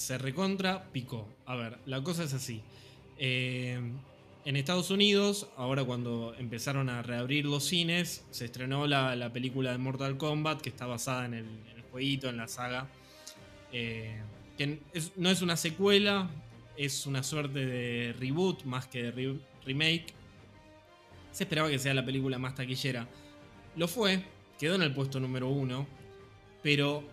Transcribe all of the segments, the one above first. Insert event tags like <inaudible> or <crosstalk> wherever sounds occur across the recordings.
se recontra picó. A ver, la cosa es así. Eh, en Estados Unidos, ahora cuando empezaron a reabrir los cines, se estrenó la, película de Mortal Kombat, que está basada en el, jueguito, en la saga. Eh, que no es una secuela, es una suerte de reboot más que de remake. Se esperaba que sea la película más taquillera. Lo fue, quedó en el puesto número uno, pero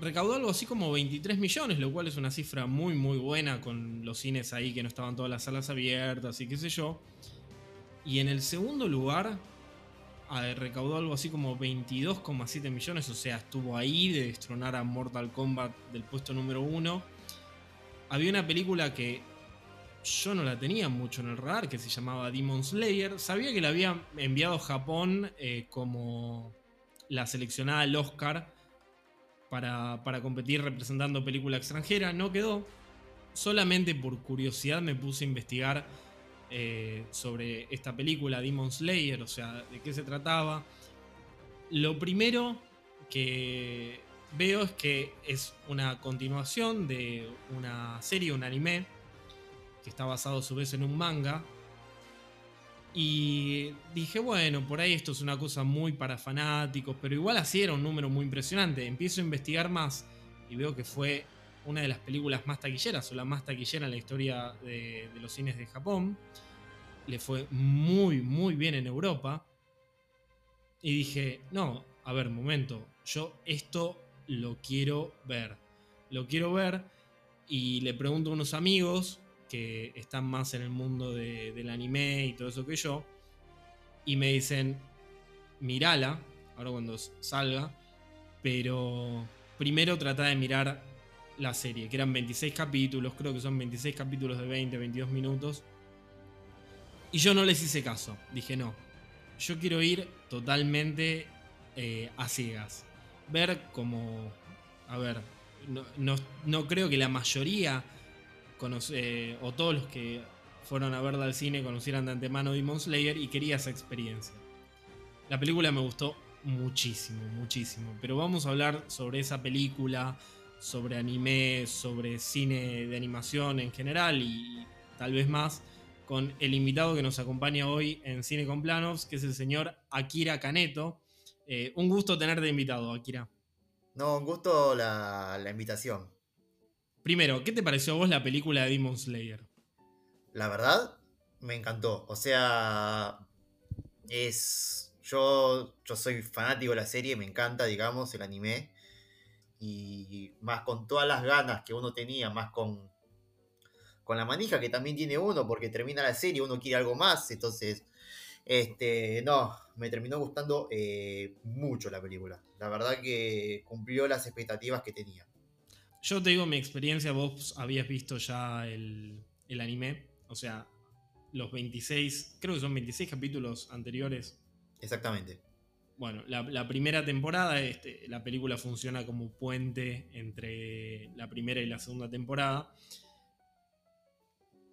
recaudó algo así como 23 millones, lo cual es una cifra muy muy buena con los cines ahí que no estaban todas las salas abiertas y qué sé yo. Y en el segundo lugar recaudó algo así como 22,7 millones, o sea, estuvo ahí de destronar a Mortal Kombat del puesto número uno. Había una película que yo no la tenía mucho en el radar, que se llamaba Demon Slayer. Sabía que la había enviado a Japón eh, como la seleccionada al Oscar para, competir representando película extranjera. No quedó. Solamente por curiosidad me puse a investigar eh, sobre esta película, Demon Slayer, o sea, de qué se trataba. Lo primero que veo es que es una continuación de una serie, un anime, que está basado a su vez en un manga, y dije, bueno, por ahí esto es una cosa muy para fanáticos, pero igual así era un número muy impresionante. Empiezo a investigar más y veo que fue una de las películas más taquilleras o la más taquillera en la historia de, los cines de Japón. Le fue muy, muy bien en Europa. Y dije, no, a ver, momento, yo esto lo quiero ver. Lo quiero ver y le pregunto a unos amigos que están más en el mundo del anime y todo eso que yo, y me dicen, mirala, ahora cuando salga, pero primero trata de mirar la serie, que eran 26 capítulos, creo que son 26 capítulos de 20, 22 minutos. Y yo no les hice caso, dije no, yo quiero ir totalmente eh, a ciegas, ver como, a ver, no, no creo que la mayoría eh, o todos los que fueron a verla al cine conocieran de antemano Demon Slayer y quería esa experiencia. La película me gustó muchísimo, muchísimo. Pero vamos a hablar sobre esa película, sobre anime, sobre cine de animación en general y tal vez más con el invitado que nos acompaña hoy en Cine con Planos, que es el señor Akira Caneto. Eh, un gusto tenerte invitado, Akira. No, un gusto la invitación. Primero, ¿qué te pareció a vos la película de Demon Slayer? La verdad, me encantó. O sea, es. Yo, yo soy fanático de la serie, me encanta, digamos, el anime. Y más con todas las ganas que uno tenía, más con, con la manija que también tiene uno, porque termina la serie, uno quiere algo más. Entonces, este, no, me terminó gustando eh, mucho la película. La verdad que cumplió las expectativas que tenía. Yo te digo mi experiencia, vos habías visto ya el, anime, o sea, los 26, creo que son 26 capítulos anteriores. Exactamente. Bueno, la, primera temporada, este, la película funciona como puente entre la primera y la segunda temporada.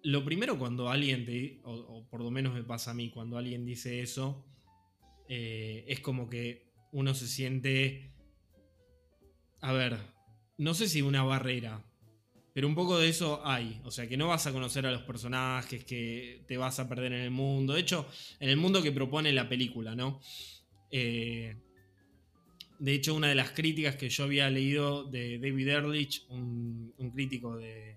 Lo primero cuando alguien te, o, por lo menos me pasa a mí, cuando alguien dice eso, eh, es como que uno se siente, a ver, no sé si una barrera, pero un poco de eso hay. O sea, que no vas a conocer a los personajes, que te vas a perder en el mundo. De hecho, en el mundo que propone la película, ¿no? Eh, de hecho, una de las críticas que yo había leído de David Ehrlich, un, crítico de,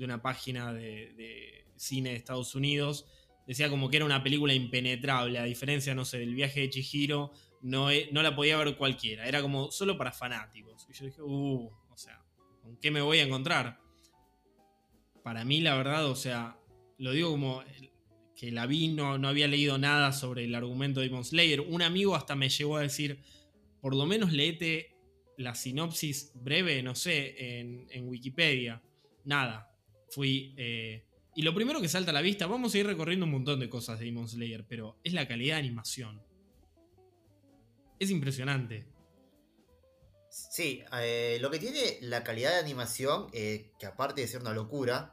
una página de, cine de Estados Unidos, decía como que era una película impenetrable, a diferencia, no sé, del viaje de Chihiro, no, no la podía ver cualquiera, era como solo para fanáticos. Y yo dije, uh, ¿con qué me voy a encontrar? Para mí, la verdad, o sea, lo digo como que la vi, no, había leído nada sobre el argumento de Demon Slayer. Un amigo hasta me llegó a decir, por lo menos leete la sinopsis breve, no sé, en, Wikipedia. Nada. Fui. Eh, y lo primero que salta a la vista, vamos a ir recorriendo un montón de cosas de Demon Slayer, pero es la calidad de animación. Es impresionante. Sí, eh, lo que tiene la calidad de animación, eh, que aparte de ser una locura,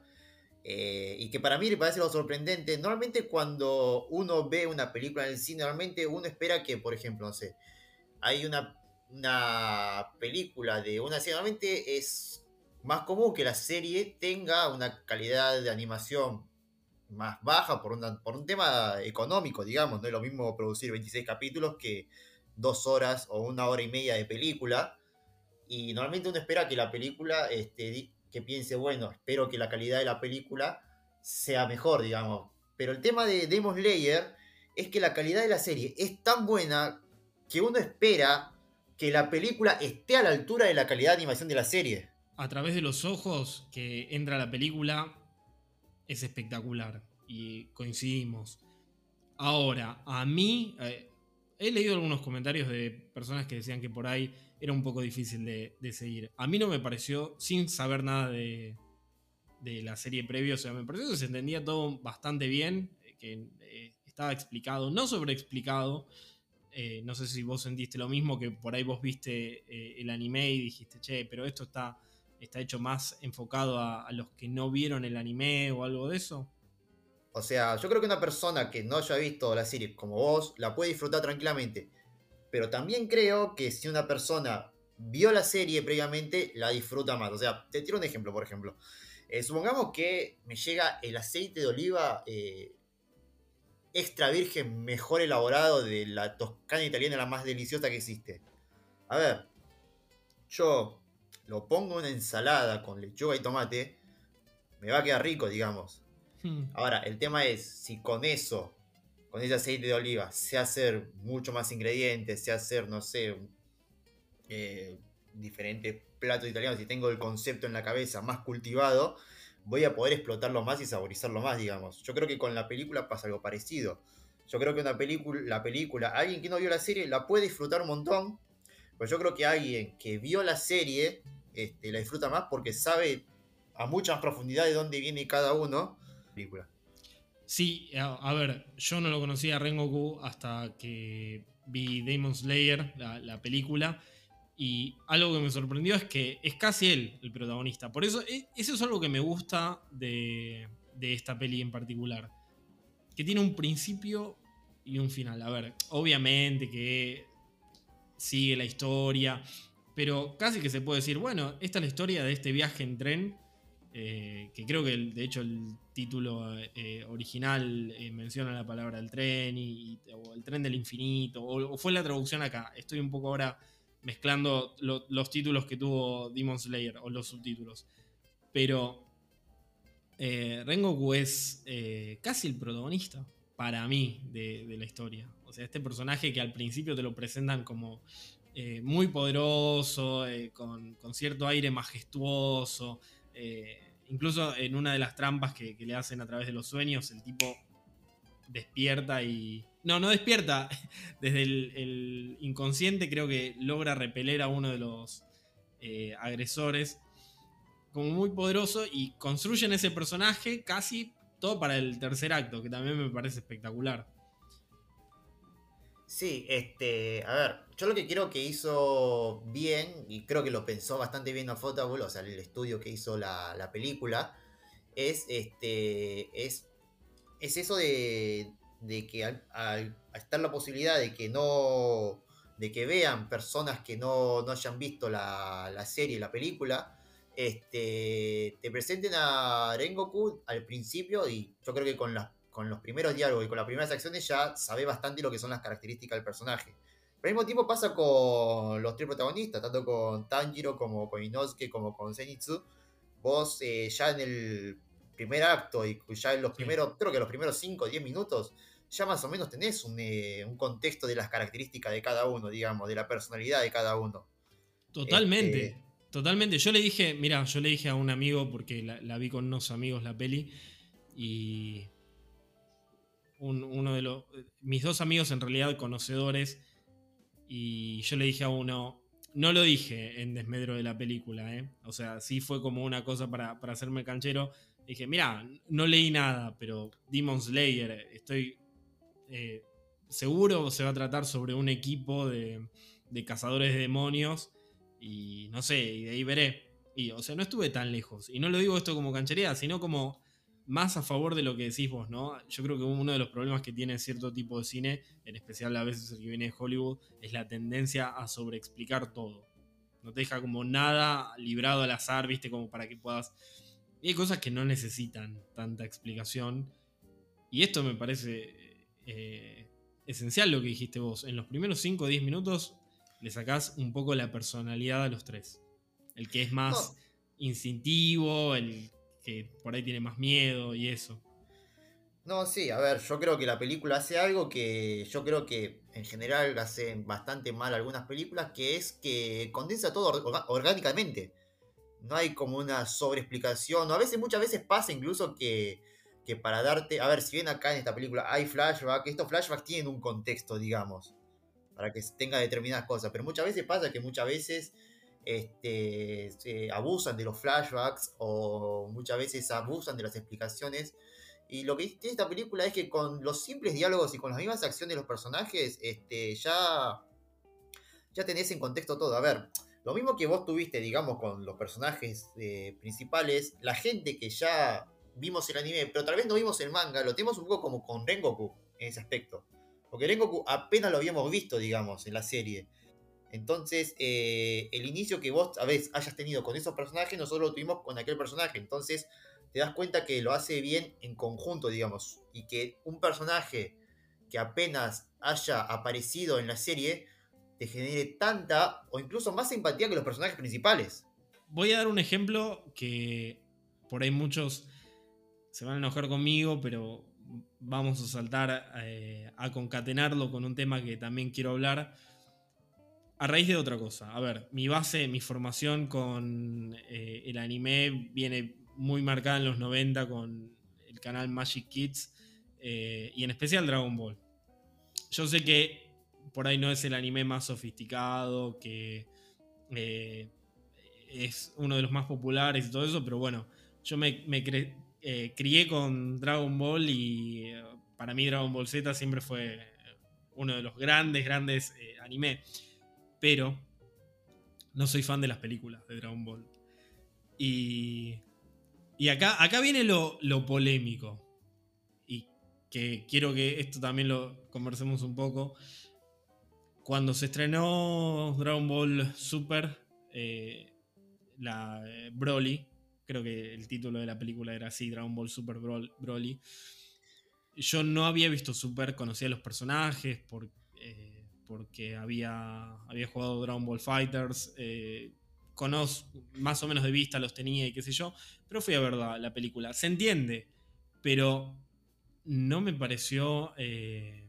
eh, y que para mí le parece lo sorprendente, normalmente cuando uno ve una película en el cine, normalmente uno espera que, por ejemplo, no sé, hay una, una película de una serie, normalmente es más común que la serie tenga una calidad de animación más baja por, por un tema económico, digamos. No es lo mismo producir 26 capítulos que dos horas o una hora y media de película. Y normalmente uno espera que la película, este, que piense, bueno, espero que la calidad de la película sea mejor, digamos. Pero el tema de Demon Slayer es que la calidad de la serie es tan buena que uno espera que la película esté a la altura de la calidad de animación de la serie. A través de los ojos que entra la película es espectacular y coincidimos. Ahora, a mí, eh, he leído algunos comentarios de personas que decían que por ahí era un poco difícil de, seguir. A mí no me pareció, sin saber nada de, la serie previa, o sea, me pareció que se entendía todo bastante bien, que eh, estaba explicado, no sobreexplicado. Eh, no sé si vos sentiste lo mismo, que por ahí vos viste eh, el anime y dijiste, che, pero esto está, está hecho más enfocado a los que no vieron el anime o algo de eso. O sea, yo creo que una persona que no haya visto la serie como vos la puede disfrutar tranquilamente. Pero también creo que si una persona vio la serie previamente, la disfruta más. O sea, te tiro un ejemplo, por ejemplo. Eh, supongamos que me llega el aceite de oliva eh, extra virgen mejor elaborado de la toscana italiana, la más deliciosa que existe. A ver, yo lo pongo en una ensalada con lechuga y tomate, me va a quedar rico, digamos. Hmm. Ahora, el tema es si con eso, con ese aceite de oliva, sé hacer mucho más ingredientes, sé hacer, no sé, eh, diferentes platos italianos, si tengo el concepto en la cabeza más cultivado, voy a poder explotarlo más y saborizarlo más, digamos. Yo creo que con la película pasa algo parecido. Yo creo que una película, la película, alguien que no vio la serie la puede disfrutar un montón, pero yo creo que alguien que vio la serie este, la disfruta más porque sabe a mucha profundidad de dónde viene cada uno Sí, a, ver, yo no lo conocía a Rengoku hasta que vi Demon Slayer, la, película. Y algo que me sorprendió es que es casi él el protagonista. Por eso, e, eso es algo que me gusta de, de esta peli en particular. Que tiene un principio y un final. A ver, obviamente que sigue la historia, pero casi que se puede decir, bueno, esta es la historia de este viaje en tren eh, que creo que de hecho el título eh, original eh, menciona la palabra el tren y, o el tren del infinito, o, fue la traducción acá. Estoy un poco ahora mezclando los títulos que tuvo Demon Slayer o los subtítulos. Pero Rengoku es casi el protagonista para mí de, la historia. O sea, este personaje que al principio te lo presentan como muy poderoso, con, con, cierto aire majestuoso. Incluso en una de las trampas que, le hacen a través de los sueños, el tipo despierta y... No, no despierta. <laughs> Desde el, inconsciente creo que logra repeler a uno de los eh, agresores como muy poderoso y construyen ese personaje casi todo para el tercer acto, que también me parece espectacular. Sí, este, a ver, yo lo que creo que hizo bien, y creo que lo pensó bastante bien a Photable, o sea, el estudio que hizo la, película, es, este, es, es eso de, de que al, estar la posibilidad de que no, de que vean personas que no, no hayan visto la, la serie, la película, este, te presenten a Rengoku al principio y yo creo que con las con los primeros diálogos y con las primeras acciones ya sabe bastante lo que son las características del personaje. Pero al mismo tiempo pasa con los tres protagonistas, tanto con Tanjiro como con Inosuke como con Zenitsu. Vos eh, ya en el primer acto y ya en los primeros, creo que los primeros 5 o 10 minutos, ya más o menos tenés eh, un, contexto de las características de cada uno, digamos, de la personalidad de cada uno. Totalmente. Este, totalmente. Yo le dije, mira, yo le dije a un amigo, porque la vi con unos amigos la peli, y uno de los. Mis dos amigos en realidad conocedores. Y yo le dije a uno. No lo dije en desmedro de la película, ¿eh? O sea, sí fue como una cosa para, para hacerme canchero. Dije, mira, no leí nada, pero Demon Slayer, estoy eh, seguro se va a tratar sobre un equipo de, de cazadores de demonios. Y no sé, y de ahí veré. Y, o sea, no estuve tan lejos. Y no lo digo esto como canchería, sino como más a favor de lo que decís vos, ¿no? Yo creo que uno de los problemas que tiene cierto tipo de cine, en especial a veces el que viene de Hollywood, es la tendencia a sobreexplicar todo. No te deja como nada librado al azar, viste, como para que puedas... Y hay cosas que no necesitan tanta explicación. Y esto me parece eh, esencial lo que dijiste vos. En los primeros 5 o 10 minutos le sacás un poco la personalidad a los tres. El que es más instintivo, el que por ahí tiene más miedo y eso. No, sí, a ver, yo creo que la película hace algo que yo creo que en general hacen bastante mal algunas películas, que es que condensa todo orgánicamente. No hay como una sobreexplicación, o a veces, muchas veces pasa incluso que, que para darte, a ver, si bien acá en esta película hay flashbacks, estos flashbacks tienen un contexto, digamos, para que tenga determinadas cosas, pero muchas veces pasa que muchas veces este, se abusan de los flashbacks o muchas veces abusan de las explicaciones y lo que tiene esta película es que con los simples diálogos y con las mismas acciones de los personajes, este, ya, ya tenés en contexto todo. A ver, lo mismo que vos tuviste, digamos, con los personajes eh, principales, la gente que ya vimos el anime, pero tal vez no vimos el manga, lo tenemos un poco como con Rengoku en ese aspecto. Porque Rengoku apenas lo habíamos visto, digamos, en la serie. Entonces, eh, el inicio que vos a veces hayas tenido con esos personajes, nosotros lo tuvimos con aquel personaje. Entonces, te das cuenta que lo hace bien en conjunto, digamos, y que un personaje que apenas haya aparecido en la serie te genere tanta o incluso más simpatía que los personajes principales. Voy a dar un ejemplo que por ahí muchos se van a enojar conmigo, pero vamos a saltar eh, a concatenarlo con un tema que también quiero hablar. A raíz de otra cosa. A ver, mi base, mi formación con eh, el anime viene muy marcada en los 90 con el canal Magic Kids eh, y en especial Dragon Ball. Yo sé que por ahí no es el anime más sofisticado, que eh, es uno de los más populares y todo eso, pero bueno, yo me, eh, crié con Dragon Ball y para mí Dragon Ball Z siempre fue uno de los grandes, grandes anime. Pero no soy fan de las películas de Dragon Ball. Y y acá, acá viene lo, polémico. Y que quiero que esto también lo conversemos un poco. Cuando se estrenó Dragon Ball Super, eh, la eh, Broly, creo que el título de la película era así, Dragon Ball Super Broly. Yo no había visto Super, conocía los personajes eh, porque había, había jugado Dragon Ball Fighters, conozco, más o menos de vista los tenía y qué sé yo, pero fui a ver la, película. Se entiende, pero no me pareció... Eh,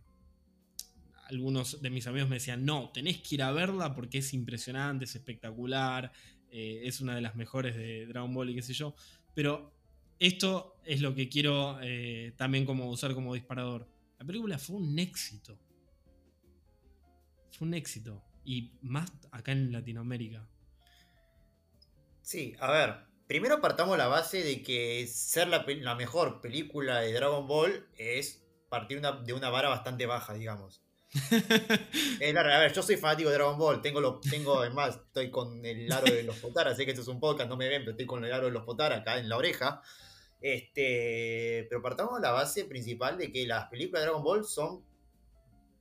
algunos de mis amigos me decían, no, tenés que ir a verla porque es impresionante, es espectacular, eh, es una de las mejores de Dragon Ball y qué sé yo. Pero esto es lo que quiero eh, también como usar como disparador. La película fue un éxito. Fue un éxito. Y más acá en Latinoamérica. Sí, a ver, primero partamos la base de que ser la, mejor película de Dragon Ball es partir de una vara bastante baja, digamos. <laughs> a ver, yo soy fanático de Dragon Ball, tengo, lo, tengo además, estoy con el aro de los Potara, sé que esto es un podcast, no me ven, pero estoy con el aro de los Potara acá en la oreja. Este, pero partamos de la base principal de que las películas de Dragon Ball son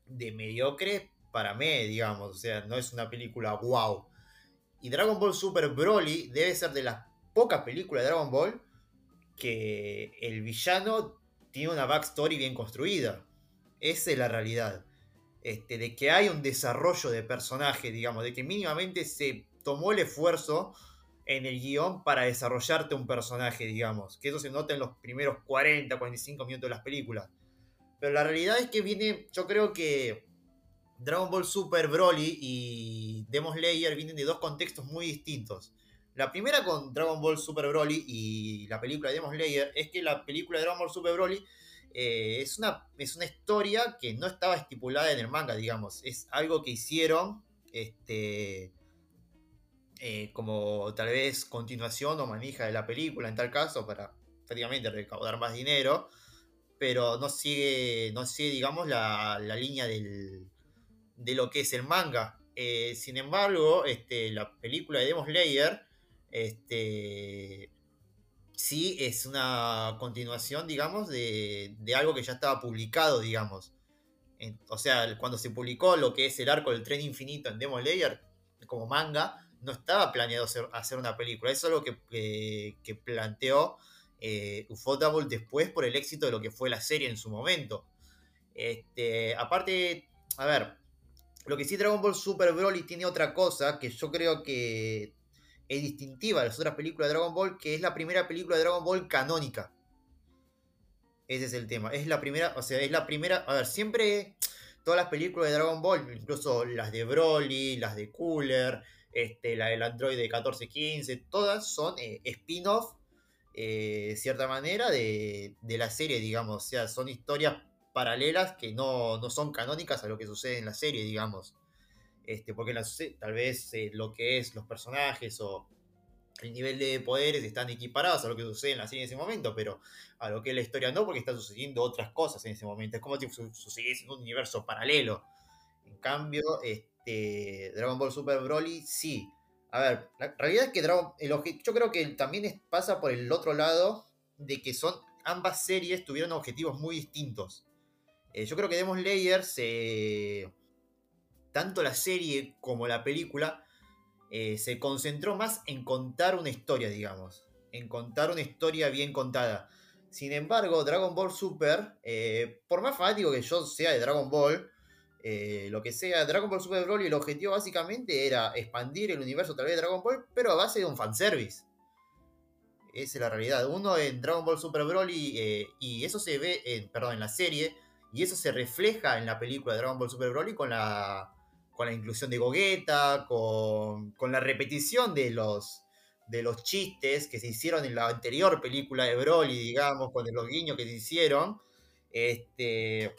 de mediocre para mí, digamos, o sea, no es una película wow. Y Dragon Ball Super Broly debe ser de las pocas películas de Dragon Ball que el villano tiene una backstory bien construida. Esa es la realidad. Este, de que hay un desarrollo de personaje, digamos, de que mínimamente se tomó el esfuerzo en el guion para desarrollarte un personaje, digamos. Que eso se nota en los primeros 40, 45 minutos de las películas. Pero la realidad es que viene, yo creo que Dragon Ball Super Broly y Demon Slayer vienen de dos contextos muy distintos. La primera con Dragon Ball Super Broly y la película de Demon es que la película de Dragon Ball Super Broly eh, es, una, es una historia que no estaba estipulada en el manga, digamos. Es algo que hicieron este, eh, como tal vez continuación o manija de la película en tal caso para prácticamente recaudar más dinero. Pero no sigue, no sigue digamos, la línea del, de lo que es el manga. Eh, sin embargo, este, la película de Demon Slayer este, sí es una continuación, digamos, de, algo que ya estaba publicado, digamos. o sea, cuando se publicó lo que es el arco del tren infinito en Demon Slayer como manga, no estaba planeado hacer, una película. Eso es lo que, planteó eh, Ufotable después por el éxito de lo que fue la serie en su momento. Este, aparte, a ver, lo que sí Dragon Ball Super Broly tiene otra cosa que yo creo que es distintiva de las otras películas de Dragon Ball, que es la primera película de Dragon Ball canónica. Ese es el tema. Es la primera, o sea, es la primera. A ver, siempre todas las películas de Dragon Ball, incluso las de Broly, las de Cooler, este, la del Android de 1415, todas son eh, spin-off de eh, cierta manera, de, la serie, digamos. O sea, son historias paralelas que no, son canónicas a lo que sucede en la serie, digamos. Este, porque tal vez eh, lo que es los personajes o el nivel de poderes están equiparados a lo que sucede en la serie en ese momento, pero a lo que es la historia no, porque están sucediendo otras cosas en ese momento. Es como si sucediese en un universo paralelo. En cambio, este, Dragon Ball Super Broly sí a ver, la realidad es que Dragon, el yo creo que también pasa por el otro lado de que son ambas series tuvieron objetivos muy distintos. Eh, yo creo que Demon Slayer tanto la serie como la película eh, se concentró más en contar una historia, digamos, en contar una historia bien contada. Sin embargo, Dragon Ball Super, eh, por más fanático que yo sea de Dragon Ball, lo que sea, Dragon Ball Super Broly, el objetivo básicamente era expandir el universo tal vez de Dragon Ball, pero a base de un fanservice. Esa es la realidad. Uno en Dragon Ball Super Broly, y eso se ve, perdón, en la serie, y eso se refleja en la película de Dragon Ball Super Broly con la, con la inclusión de Gogeta, con, con la repetición de los, de los chistes que se hicieron en la anterior película de Broly, digamos, con los guiños que se hicieron. Este,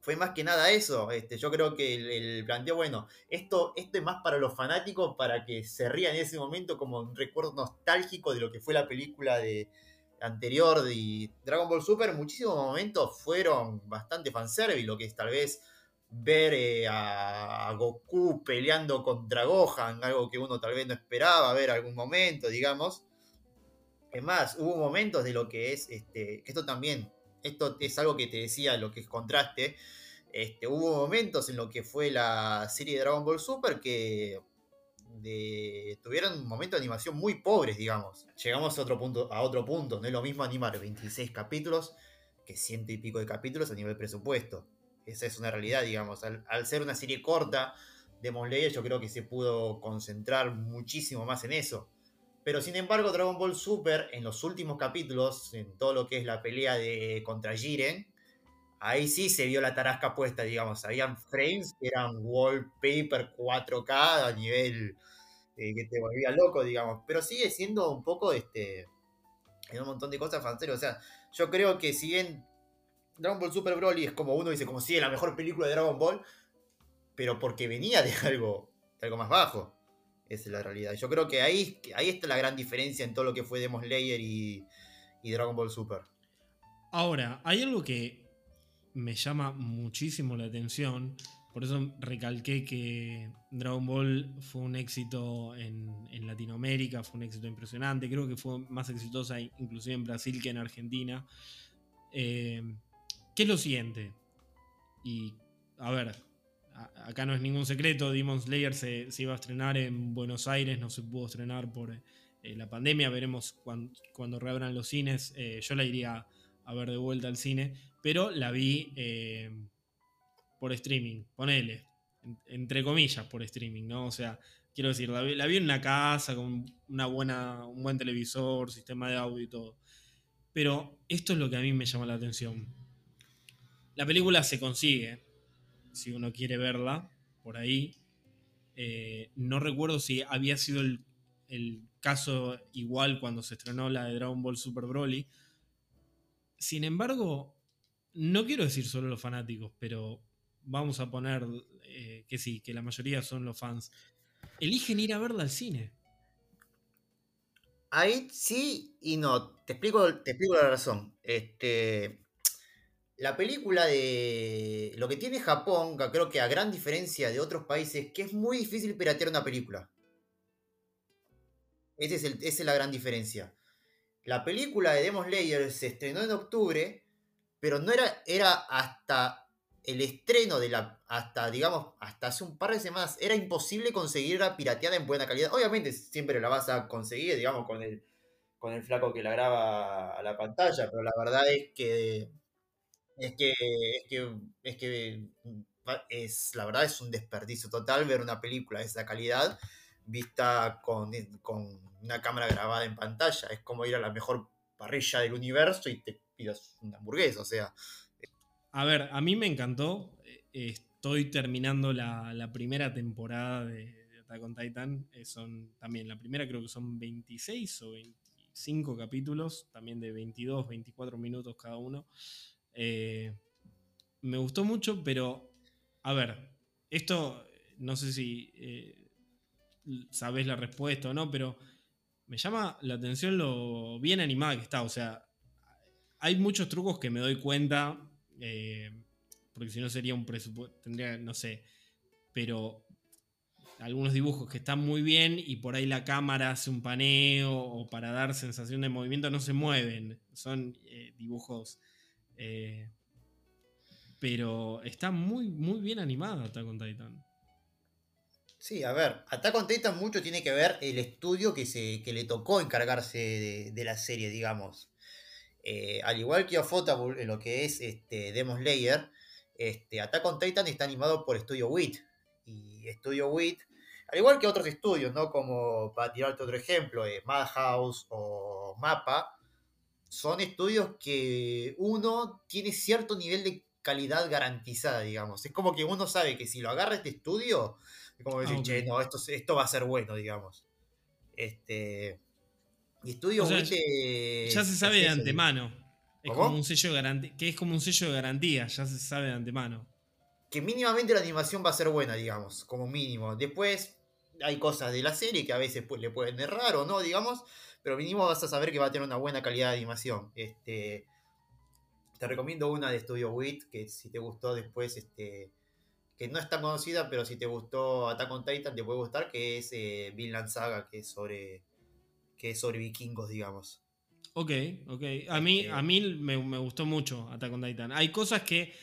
fue más que nada eso. Este, yo creo que el, planteo, bueno, esto, esto es más para los fanáticos, para que se rían en ese momento como un recuerdo nostálgico de lo que fue la película de anterior de Dragon Ball Super. Muchísimos momentos fueron bastante fanservice, lo que es tal vez ver eh, a, Goku peleando contra Gohan, algo que uno tal vez no esperaba ver algún momento, digamos. Es más, hubo momentos de lo que es, este, esto también esto es algo que te decía, lo que es contraste. Este, hubo momentos en lo que fue la serie de Dragon Ball Super que tuvieron momentos de animación muy pobres, digamos. Llegamos a otro punto, a otro punto. No es lo mismo animar 26 capítulos que ciento y pico de capítulos a nivel presupuesto. Esa es una realidad, digamos. Al, ser una serie corta, de Slayer yo creo que se pudo concentrar muchísimo más en eso. Pero sin embargo, Dragon Ball Super, en los últimos capítulos, en todo lo que es la pelea de contra Jiren, ahí sí se vio la tarasca puesta, digamos. Habían frames que eran wallpaper 4K a nivel eh, que te volvía loco, digamos. Pero sigue siendo un poco este. En un montón de cosas fantasía. O sea, yo creo que si bien Dragon Ball Super Broly es como uno dice, como si es la mejor película de Dragon Ball, pero porque venía de <laughs> algo, de algo más bajo. Esa es la realidad. Yo creo que ahí, ahí está la gran diferencia en todo lo que fue Demon Slayer y, y Dragon Ball Super. Ahora, hay algo que me llama muchísimo la atención. Por eso recalqué que Dragon Ball fue un éxito en, Latinoamérica, fue un éxito impresionante. Creo que fue más exitosa inclusive en Brasil que en Argentina. Eh, ¿Qué es lo siguiente? Y a ver, acá no es ningún secreto, Demon Slayer se, iba a estrenar en Buenos Aires, no se pudo estrenar por eh, la pandemia, veremos cuando, reabran los cines, eh, yo la iría a ver de vuelta al cine, pero la vi eh, por streaming, ponele, entre comillas por streaming, ¿no? O sea, quiero decir, la vi, en una casa con una buena, un buen televisor, sistema de audio y todo. Pero esto es lo que a mí me llama la atención. La película se consigue, si uno quiere verla por ahí. Eh, no recuerdo si había sido el, caso igual cuando se estrenó la de Dragon Ball Super Broly. Sin embargo, no quiero decir solo los fanáticos, pero vamos a poner eh, que sí, que la mayoría son los fans. Eligen ir a verla al cine. Ahí sí y no. Te explico, te explico la razón. Este, la película de. Lo que tiene Japón, creo que a gran diferencia de otros países, que es muy difícil piratear una película. es esa es la gran diferencia. La película de Demon Slayer se estrenó en octubre, pero no era, era hasta el estreno de la, hasta, digamos, hasta hace un par de semanas, era imposible conseguirla pirateada en buena calidad. Obviamente siempre la vas a conseguir, digamos, con el, con el flaco que la graba a la pantalla, pero la verdad es que es que es que es que es la verdad es un desperdicio total ver una película de esa calidad vista con, con una cámara grabada en pantalla. Es como ir a la mejor parrilla del universo y te pidas una hamburguesa, o sea. A ver, a mí me encantó. Estoy terminando la, primera temporada de, Attack on Titan. Eh, son también, la primera creo que son 26 o 25 capítulos, también de 22, 24 minutos cada uno. Eh, me gustó mucho, pero a ver, esto no sé si eh, sabes la respuesta o no, pero me llama la atención lo bien animada que está. O sea, hay muchos trucos que me doy cuenta, eh, porque si no sería un presupuesto, tendría, no sé, pero algunos dibujos que están muy bien y por ahí la cámara hace un paneo o para dar sensación de movimiento no se mueven. Son eh, dibujos... Eh, pero está muy, muy bien animada Attack on Titan. Sí, a ver, Attack on Titan mucho tiene que ver el estudio que, se, que le tocó encargarse de, la serie, digamos. Eh, al igual que Ufotable, en lo que es este, Demon Slayer, este, Attack on Titan está animado por Studio WIT. Y Studio WIT, al igual que otros estudios, ¿no? Como para tirarte otro ejemplo, eh, Madhouse o Mapa, son estudios que uno tiene cierto nivel de calidad garantizada, digamos. Es como que uno sabe que si lo agarra este estudio, es como decir, ah, che, no, esto, esto va a ser bueno, digamos. Este. Y estudio Ya se sabe de antemano. Es como un sello de garantía. Que es como un sello de garantía, ya se sabe de antemano. Que mínimamente la animación va a ser buena, digamos, como mínimo. Después hay cosas de la serie que a veces le pueden errar o no, digamos. Pero mínimo vas a saber que va a tener una buena calidad de animación. Este. Te recomiendo una de Studio WIT, que si te gustó después, este, que no es tan conocida, pero si te gustó Attack on Titan te puede gustar, que es eh, Vinland Saga, que es sobre que es sobre vikingos, digamos. Ok, ok. A mí, este a mí me, gustó mucho Attack on Titan. Hay cosas que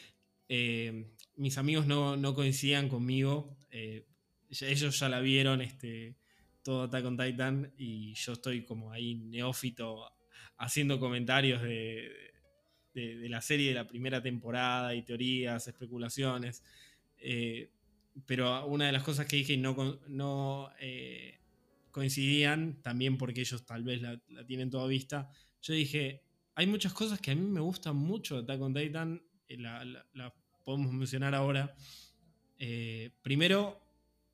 eh, mis amigos no, coincidían conmigo. Eh, ellos ya la vieron, este, todo Attack on Titan, y yo estoy como ahí neófito haciendo comentarios de, de la serie de la primera temporada y teorías, especulaciones. Eh, pero una de las cosas que dije no, no eh, coincidían, también porque ellos tal vez la, tienen toda vista, yo dije, hay muchas cosas que a mí me gustan mucho de Attack on Titan, eh, la, podemos mencionar ahora. primero,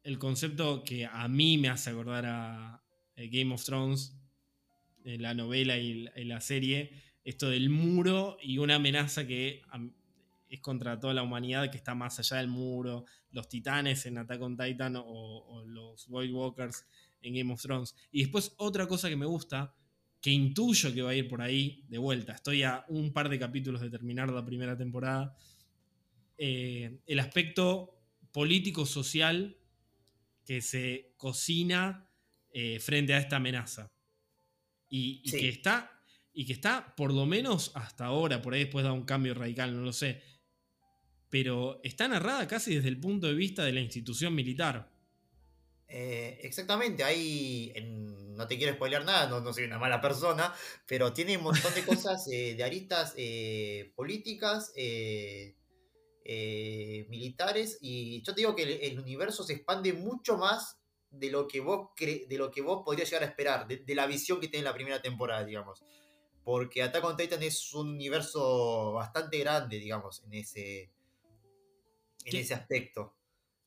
el concepto que a mí me hace acordar a, Game of Thrones, la novela y la, serie, esto del muro y una amenaza que es contra toda la humanidad que está más allá del muro, los titanes en Attack on Titan o, los Void Walkers en Game of Thrones. Y después otra cosa que me gusta, que intuyo que va a ir por ahí de vuelta, estoy a un par de capítulos de terminar la primera temporada, eh, el aspecto político-social que se cocina eh, frente a esta amenaza. Y, y que está y que está, por lo menos hasta ahora, por ahí después da un cambio radical, no lo sé, pero está narrada casi desde el punto de vista de la institución militar. Eh, exactamente, ahí no te quiero spoilear nada, no, soy una mala persona, pero tiene un montón de cosas <laughs> eh, de aristas eh, políticas, militares, y yo te digo que el, universo se expande mucho más de lo que vos, de lo que vos podrías llegar a esperar, de, de la visión que tiene la primera temporada, digamos. Porque Attack on Titan es un universo bastante grande, digamos, en ese, en ese aspecto.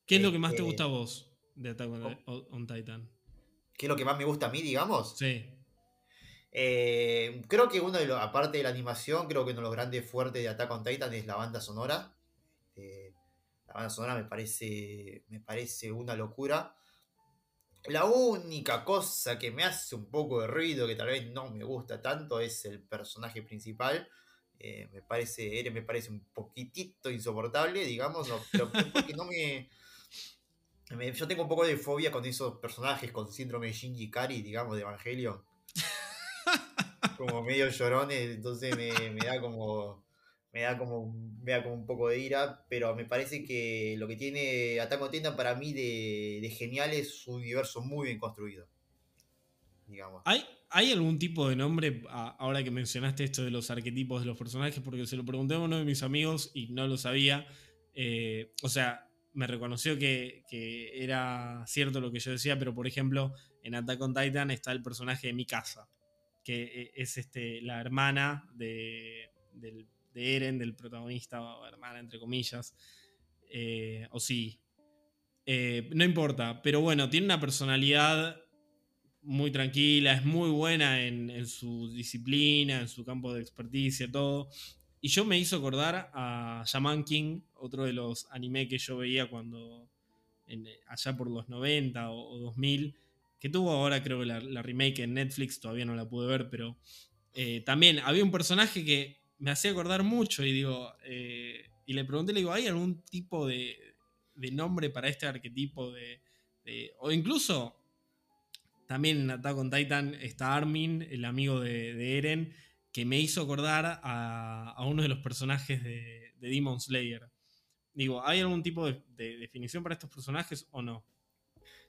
¿Qué es lo que más te este, gusta a vos de Attack on, Titan? ¿Qué es lo que más me gusta a mí, digamos? Sí. Eh, creo que uno de los, aparte de la animación, creo que uno de los grandes fuertes de Attack on Titan es la banda sonora. Este, la banda sonora me parece, me parece una locura. La única cosa que me hace un poco de ruido, que tal vez no me gusta tanto, es el personaje principal. Eh, me parece, Eren me parece un poquitito insoportable, digamos, pero porque no me, Yo tengo un poco de fobia con esos personajes con síndrome de Shinji Kari, digamos, de Evangelion. <laughs> como medio llorones, entonces me, da como, me da como, me da como un poco de ira, pero me parece que lo que tiene Attack on Titan para mí de, de genial es un universo muy bien construido. Digamos. ¿Hay, ¿Hay algún tipo de nombre, ahora que mencionaste esto de los arquetipos de los personajes? Porque se lo pregunté a uno de mis amigos y no lo sabía. Eh, o sea, me reconoció que, que, era cierto lo que yo decía, pero por ejemplo, en Attack on Titan está el personaje de Mikasa, que eh, es este, la hermana de, del de Eren, del protagonista, o hermana, entre comillas. Eh, o sí. Eh, no importa, pero bueno, tiene una personalidad muy tranquila, es muy buena en, su disciplina, en su campo de experticia, todo. Y yo me hizo acordar a Shaman King, otro de los anime que yo veía cuando allá por los 90 o, 2000, que tuvo ahora creo que la, remake en Netflix, todavía no la pude ver, pero eh, también había un personaje que me hacía acordar mucho y digo, eh, y le pregunté, le digo, ¿hay algún tipo de, nombre para este arquetipo de, o incluso también en Attack on Titan está Armin, el amigo de, Eren, que me hizo acordar a, uno de los personajes de, Demon Slayer. Digo, ¿hay algún tipo de, definición para estos personajes o no?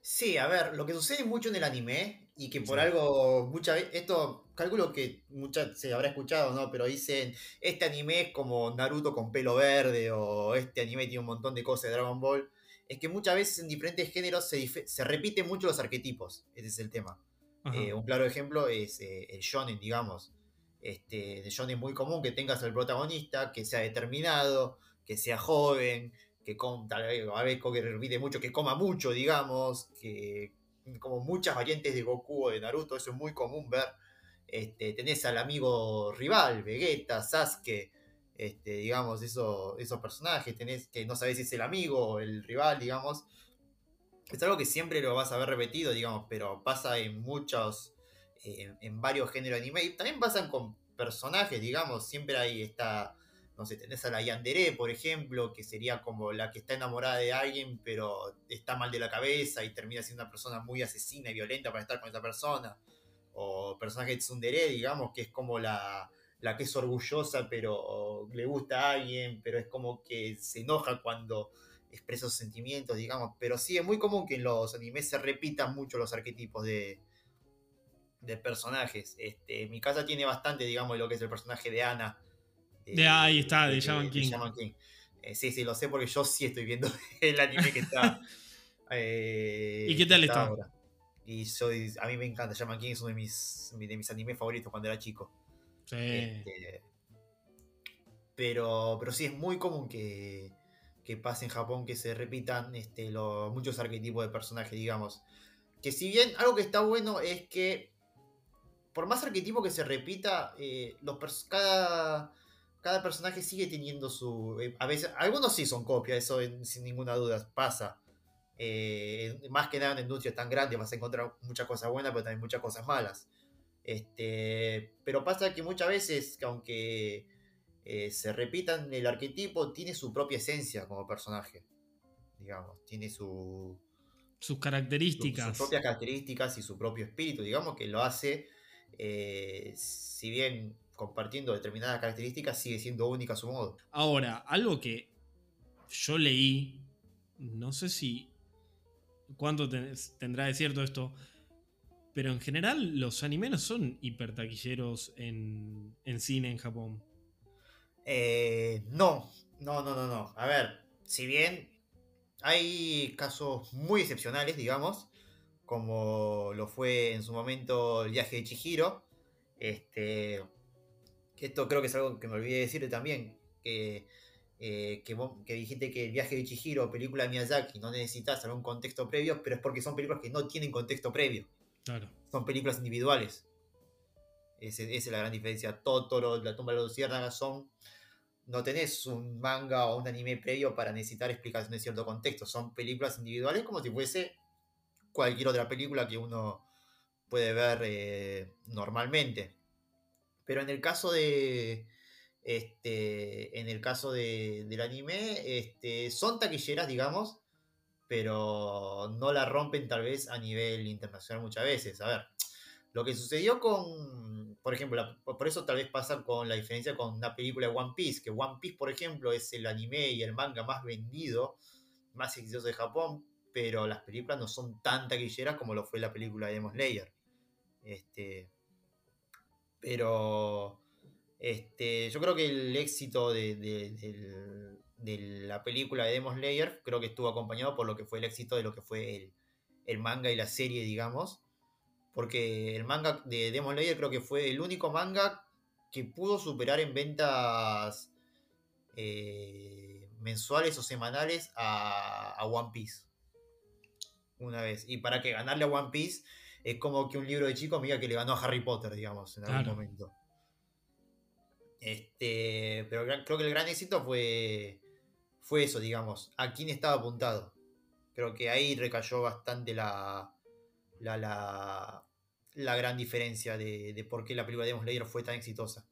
Sí, a ver, lo que sucede mucho en el anime y que por algo, muchas veces, esto calculo que muchas se habrá escuchado, ¿no? Pero dicen, este anime es como Naruto con pelo verde o este anime tiene un montón de cosas de Dragon Ball. Es que muchas veces en diferentes géneros se, se repiten mucho los arquetipos, ese es el tema. Eh, un claro ejemplo es eh, el shonen, digamos. Este, de shonen muy común que tengas al protagonista, que sea determinado, que sea joven, que con, tal vez, a veces que repite mucho, que coma mucho, digamos, que como muchas variantes de Goku o de Naruto, eso es muy común ver. Este, tenés al amigo rival, Vegeta, Sasuke, este, digamos, eso, esos personajes, tenés que no sabés si es el amigo o el rival, digamos. Es algo que siempre lo vas a ver repetido, digamos, pero pasa en muchos, eh, en varios géneros de anime. También pasan con personajes, digamos, siempre ahí está no sé, tenés a la Yandere, por ejemplo, que sería como la que está enamorada de alguien, pero está mal de la cabeza y termina siendo una persona muy asesina y violenta para estar con esa persona. O personaje de Tsundere, digamos, que es como la, la que es orgullosa, pero le gusta a alguien, pero es como que se enoja cuando expresa sus sentimientos, digamos. Pero sí, es muy común que en los animes se repitan mucho los arquetipos de, de personajes. Este, mi casa tiene bastante, digamos, lo que es el personaje de Ana de ahí está, de, Shaman King. Eh, sí, sí, lo sé porque yo sí estoy viendo <laughs> el anime que está. <laughs> Eh, ¿Y qué tal está? Ahora. Y soy, a mí me encanta. Shaman King es uno de mis, de mis animes favoritos cuando era chico. Sí. Este, pero, pero sí, es muy común que, que pase en Japón que se repitan este, muchos arquetipos de personajes, digamos. Que si bien algo que está bueno es que, por más arquetipo que se repita, eh, los cada cada personaje sigue teniendo su. Eh, a veces, algunos sí son copias, eso sin ninguna duda pasa. Eh, más que nada en industria tan grande vas a encontrar muchas cosas buenas, pero también muchas cosas malas. Este, pero pasa que muchas veces, que aunque eh, se repitan el arquetipo, tiene su propia esencia como personaje. Digamos, tiene su. Sus características. sus propias características y su propio espíritu, digamos, que lo hace. si bien compartiendo determinadas características sigue siendo única a su modo. Ahora, algo que yo leí, no sé si cuánto tendrá de cierto esto, pero en general los animes no son hiper taquilleros en, cine en Japón. Eh, no, no, no, no, no. A ver, si bien hay casos muy excepcionales, digamos, como lo fue en su momento el viaje de Chihiro, este, esto creo que es algo que me olvidé decirle también, que, eh, que, dijiste que el viaje de Chihiro, película de Miyazaki, no necesitas algún contexto previo, pero es porque son películas que no tienen contexto previo. Claro. Son películas individuales. Esa es la gran diferencia. Totoro, La tumba de los luciérnagas son... No tenés un manga o un anime previo para necesitar explicación de cierto contexto. Son películas individuales como si fuese cualquier otra película que uno puede ver eh, normalmente. Pero en el caso de. Este, en el caso de, del anime, este, son taquilleras, digamos, pero no la rompen tal vez a nivel internacional muchas veces. A ver, Lo que sucedió con, por ejemplo, por eso tal vez pasa con la diferencia con una película de One Piece, que One Piece, por ejemplo, es el anime y el manga más vendido, más exitoso de Japón, pero las películas no son tan taquilleras como lo fue la película de Demon Slayer. Este, pero este, yo creo que el éxito de, de, la película de Demon Slayer creo que estuvo acompañado por lo que fue el éxito de lo que fue el, el manga y la serie, digamos. Porque el manga de Demon Slayer creo que fue el único manga que pudo superar en ventas eh, mensuales o semanales a, One Piece. Una vez. Y para que ganarle a One Piece es como que un libro de chico mira que le ganó a Harry Potter, digamos, en algún momento. Este, pero creo que el gran éxito fue, fue eso, digamos, a quién estaba apuntado. Creo que ahí recayó bastante la, la, la, gran diferencia de, por qué la película de Demon Slayer fue tan exitosa.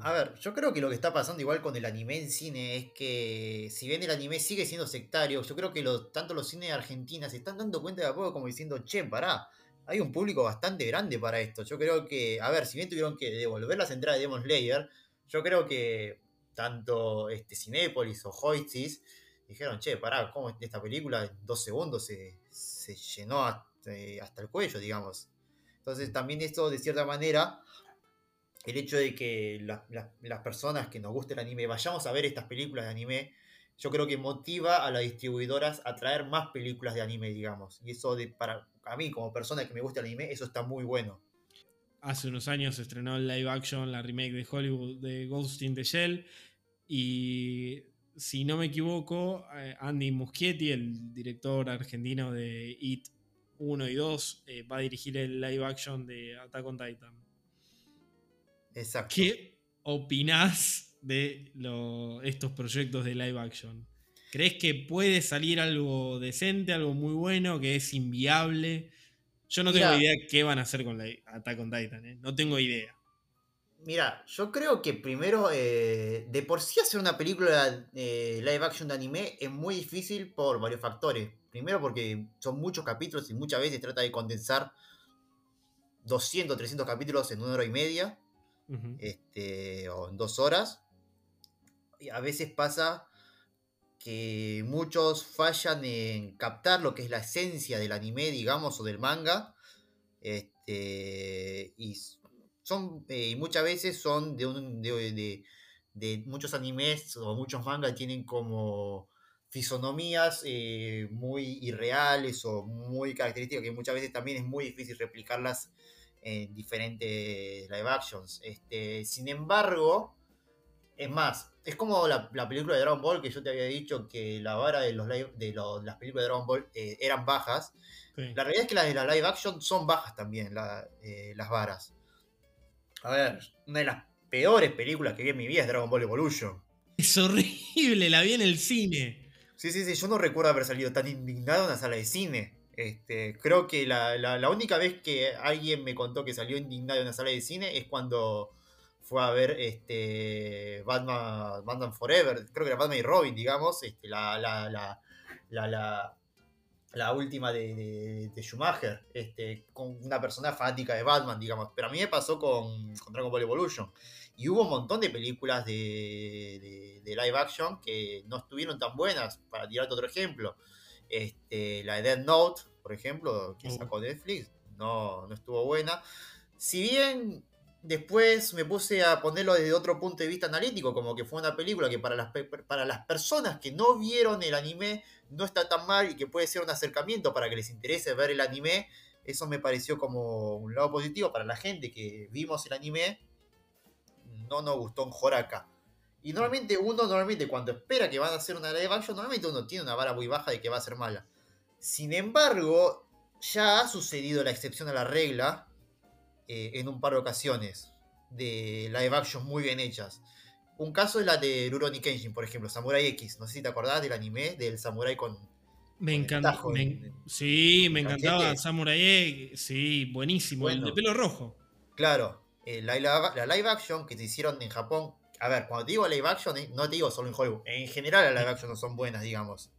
A ver, yo creo que lo que está pasando igual con el anime en cine es que si bien el anime sigue siendo sectario, yo creo que tanto los cines de Argentina se están dando cuenta de a poco como diciendo, che, pará, hay un público bastante grande para esto. Yo creo que, a ver, si bien tuvieron que devolver las entradas de Demon Slayer, yo creo que tanto este, Cinépolis o Hoistis dijeron, che, pará, ¿cómo esta película en dos segundos se, se llenó hasta, hasta, el cuello, digamos? Entonces también esto, de cierta manera, el hecho de que las personas que nos guste el anime vayamos a ver estas películas de anime, yo creo que motiva a las distribuidoras a traer más películas de anime, digamos. Y eso de, para a mí, como persona que me gusta el anime, eso está muy bueno. Hace unos años se estrenó el live action, la remake de Hollywood de Ghost in the Shell. Y si no me equivoco, eh, Andy Muschietti, el director argentino de It 1 y 2, eh, va a dirigir el live action de Attack on Titan. Exacto. ¿Qué opinás de estos proyectos de live action? ¿Crees que puede salir algo decente, algo muy bueno, que es inviable? Yo no tengo idea qué van a hacer con la Attack on Titan, ¿eh? no tengo idea. Mira, yo creo que primero, eh, de por sí hacer una película eh, live action de anime es muy difícil por varios factores. Primero porque son muchos capítulos y muchas veces trata de condensar 200, 300 capítulos en una hora y media este, o en dos horas. A veces pasa que muchos fallan en captar lo que es la esencia del anime, digamos, o del manga. Este, y son eh, muchas veces son de, un, de, muchos animes o muchos mangas tienen como fisonomías eh, muy irreales o muy características que muchas veces también es muy difícil replicarlas en diferentes live actions. Este, sin embargo, es más, es como la, película de Dragon Ball que yo te había dicho que la vara de, los de las películas de Dragon Ball eh, eran bajas. La realidad es que las de la live action son bajas también, eh, las varas. A ver, una de las peores películas que vi en mi vida es Dragon Ball Evolution. Es horrible, la vi en el cine. Sí, sí, sí, yo no recuerdo haber salido tan indignado en una sala de cine. Este, creo que la, la única vez que alguien me contó que salió indignado en una sala de cine es cuando fue a ver este Batman, Batman Forever, creo que era Batman y Robin, digamos, este, la, la, la, la, última de, de, Schumacher, este, con una persona fanática de Batman, digamos. Pero a mí me pasó con, con Dragon Ball Evolution. Y hubo un montón de películas de, de, live action que no estuvieron tan buenas. Para tirarte otro ejemplo, este, la de Dead Note, por ejemplo, que sacó Netflix, no, no estuvo buena. Si bien Después me puse a ponerlo desde otro punto de vista analítico, como que fue una película que para las, personas que no vieron el anime no está tan mal y que puede ser un acercamiento para que les interese ver el anime. Eso me pareció como un lado positivo para la gente que vimos el anime. No nos gustó un Joraka. Y normalmente uno, normalmente cuando espera que van a hacer una live action, normalmente uno tiene una vara muy baja de que va a ser mala. Sin embargo, ya ha sucedido la excepción a la regla eh, en un par de ocasiones de live action muy bien hechas. Un caso es la de Rurouni Kenshin, por ejemplo, Samurai X. No sé si te acordás del anime del Samurai con. Me encanta. sí, me encantaba Samurai X. Sí, buenísimo. el de pelo rojo. Claro. Eh, la, live action que se hicieron en Japón. A ver, cuando te digo live action, eh, no te digo solo en Hollywood. En general, las live action no son buenas, digamos.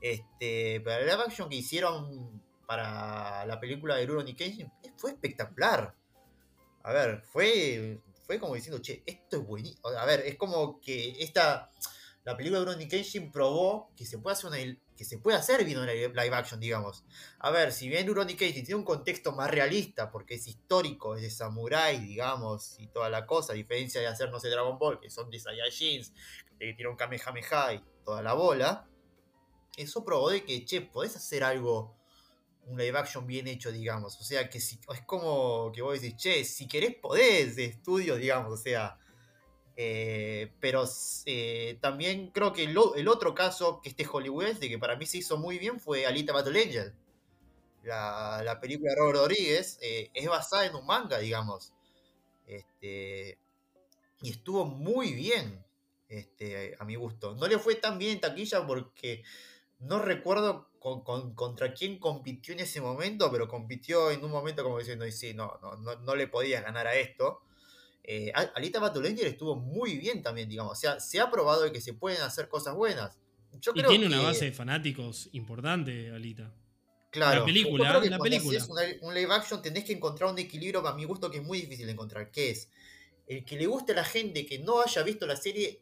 Este, pero la live action que hicieron para la película de Rurouni Kenshin fue espectacular. A ver, fue, fue como diciendo, che, esto es buenísimo. A ver, es como que esta, la película de Rurouni Kenshin probó que se puede hacer una, que se puede hacer live action, digamos. A ver, si bien Rurouni Kenshin tiene un contexto más realista, porque es histórico, es de samurai, digamos, y toda la cosa, a diferencia de hacer, no sé, Dragon Ball, que son de Saiyajins, que tiene un Kamehameha y toda la bola, eso probó de que, che, podés hacer algo, un live action bien hecho, digamos. O sea, que si, es como que vos decís, che, si querés podés de estudios, digamos, o sea. Eh, pero eh, también creo que el, otro caso que este Hollywood, de que para mí se hizo muy bien, fue Alita Battle Angel. La, película de Robert Rodríguez eh, es basada en un manga, digamos. Este, y estuvo muy bien, este, a mi gusto. No le fue tan bien en taquilla porque no recuerdo contra quién compitió en ese momento, pero compitió en un momento como diciendo, sí, no, no, no, le podías ganar a esto. Eh, Alita Battle Angel estuvo muy bien también, digamos. O sea, se ha probado que se pueden hacer cosas buenas. y tiene una base de fanáticos importante, Alita. Claro, la película, la película. Si es un live action, tenés que encontrar un equilibrio, a mi gusto, que es muy difícil de encontrar. Que es el que le guste a la gente que no haya visto la serie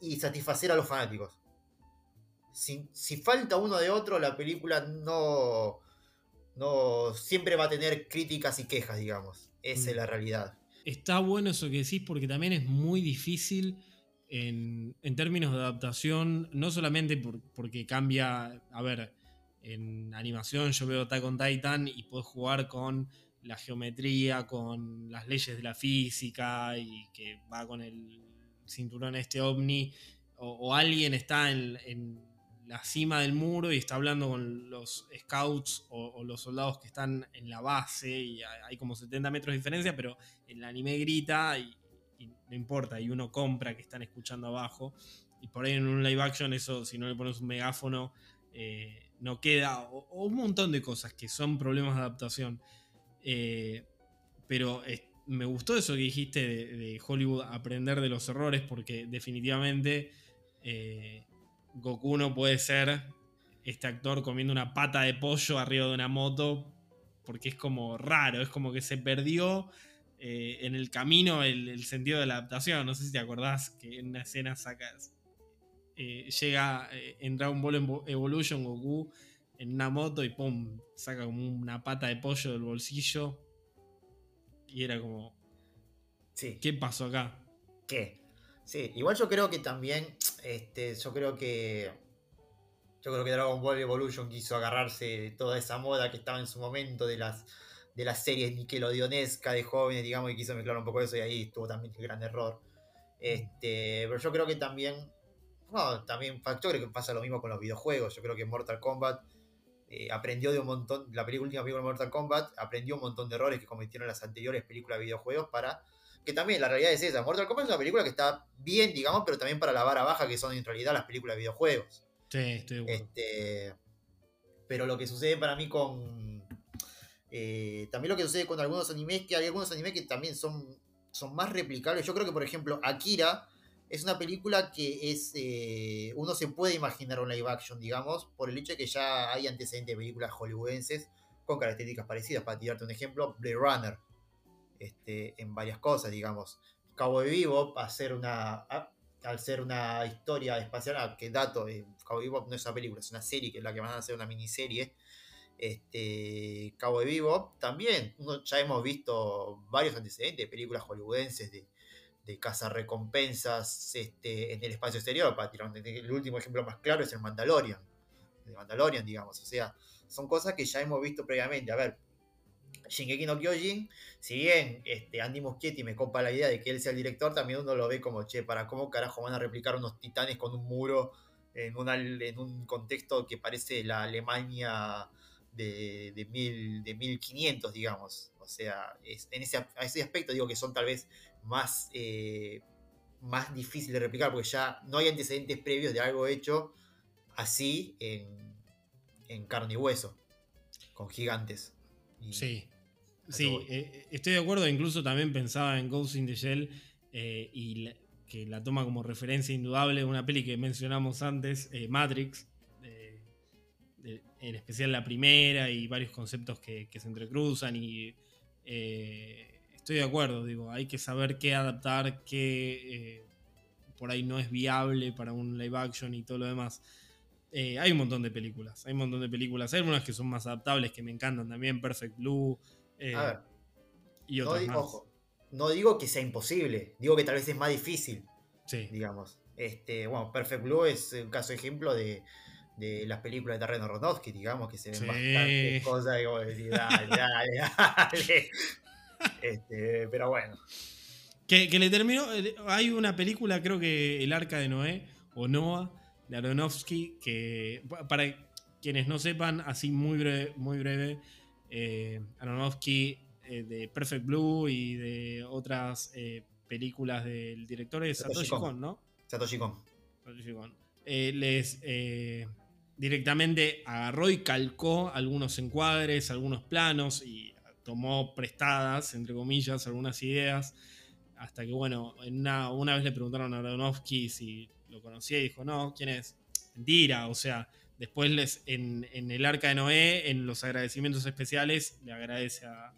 y satisfacer a los fanáticos si, falta uno de otro, la película no, no siempre va a tener críticas y quejas, digamos. Esa es mm. la realidad. Está bueno eso que decís porque también es muy difícil en, términos de adaptación, no solamente porque cambia, a ver, en animación yo veo Attack on Titan y puedo jugar con la geometría, con las leyes de la física y que va con el cinturón este ovni, o, alguien está en la cima del muro y está hablando con los scouts o, los soldados que están en la base y hay como 70 metros de diferencia, pero el anime grita y, no importa, y uno compra que están escuchando abajo. Y por ahí en un live action eso, si no le pones un megáfono, eh, no queda, o, un montón de cosas que son problemas de adaptación. Eh, pero me gustó eso que dijiste de, Hollywood aprender de los errores, porque definitivamente eh, Goku no puede ser este actor comiendo una pata de pollo arriba de una moto porque es como raro, es como que se perdió eh, en el camino el, sentido de la adaptación. No sé si te acordás que en una escena sacas. Eh, llega eh, en Dragon Ball Evolution Goku en una moto y pum, saca como una pata de pollo del bolsillo. Y era como. Sí. ¿Qué pasó acá? ¿Qué? Sí, igual yo creo que también este, yo creo que. Yo creo que Dragon Ball Evolution quiso agarrarse de toda esa moda que estaba en su momento de las, de las series Nickelodeonesca de jóvenes, digamos, y quiso mezclar un poco eso y ahí estuvo también el gran error. Este, pero yo creo que también. Bueno, también. Yo creo que pasa lo mismo con los videojuegos. Yo creo que Mortal Kombat. Eh, aprendió de un montón, la película, última película de Mortal Kombat aprendió un montón de errores que cometieron las anteriores películas de videojuegos para que también la realidad es esa. Mortal Kombat es una película que está bien, digamos, pero también para la vara baja que son en realidad las películas de videojuegos. Sí, estoy de este, Pero lo que sucede para mí con. Eh, también lo que sucede con algunos animes, que hay algunos animes que también son, son más replicables. Yo creo que, por ejemplo, Akira es una película que es. Eh, uno se puede imaginar un live action, digamos, por el hecho de que ya hay antecedentes de películas hollywoodenses con características parecidas. Para tirarte un ejemplo, Blade Runner este, en varias cosas, digamos. De Vivo, ser una, al ser una historia espacial, ah, que dato, eh, de Vivo no es una película, es una serie, que es la que van a hacer una miniserie. Este, de Vivo, también ya hemos visto varios antecedentes de películas hollywoodenses de, de recompensas este, en el espacio exterior. Para tirar, el último ejemplo más claro es el Mandalorian. El Mandalorian, digamos. O sea, son cosas que ya hemos visto previamente. A ver, Shingeki no Kyojin, si bien este, Andy Muschietti me copa la idea de que él sea el director, también uno lo ve como, che, ¿para cómo carajo van a replicar unos titanes con un muro en, un contexto que parece la Alemania de, de, mil, de 1500, digamos? O sea, en ese, ese aspecto digo que son tal vez más, eh, más difíciles de replicar, porque ya no hay antecedentes previos de algo hecho así en, en carne y hueso, con gigantes. Sí, sí, eh, estoy de acuerdo. Incluso también pensaba en Ghost in the Shell eh, y que la toma como referencia indudable una peli que mencionamos antes, eh, Matrix, en especial la primera y varios conceptos que, se entrecruzan y eh, estoy de acuerdo, digo, hay que saber qué adaptar, qué eh, por ahí no es viable para un live action y todo lo demás. Eh, hay un montón de películas, hay un montón de películas, hay algunas que son más adaptables que me encantan también, Perfect Blue y otras no, Ojo, no digo que sea imposible, digo que tal vez es más difícil, sí. digamos. Este, bueno, Perfect Blue es un caso ejemplo de, de las películas de Terreno Aronofsky, digamos, que se ven bastantes cosas y vos decís, dale, <laughs> dale, dale. Este, pero bueno. Que, le terminó. Eh, hay una película, creo que El Arca de Noé, o Noah, de Aronofsky, que para quienes no sepan, así muy breve, muy breve eh, Aronofsky eh, de Perfect Blue y de otras películas del director es Satoshi, Kon, ¿no? Satoshi Kon. Satoshi Kon. les directamente agarró y calcó algunos encuadres, algunos planos y tomó prestadas, entre comillas, algunas ideas. Hasta que, bueno, una, vez le preguntaron a Aronofsky si lo conocía y dijo, no, ¿quién es? Mentira, o sea, después les, en, el Arca de Noé, en los agradecimientos especiales, le agradece a,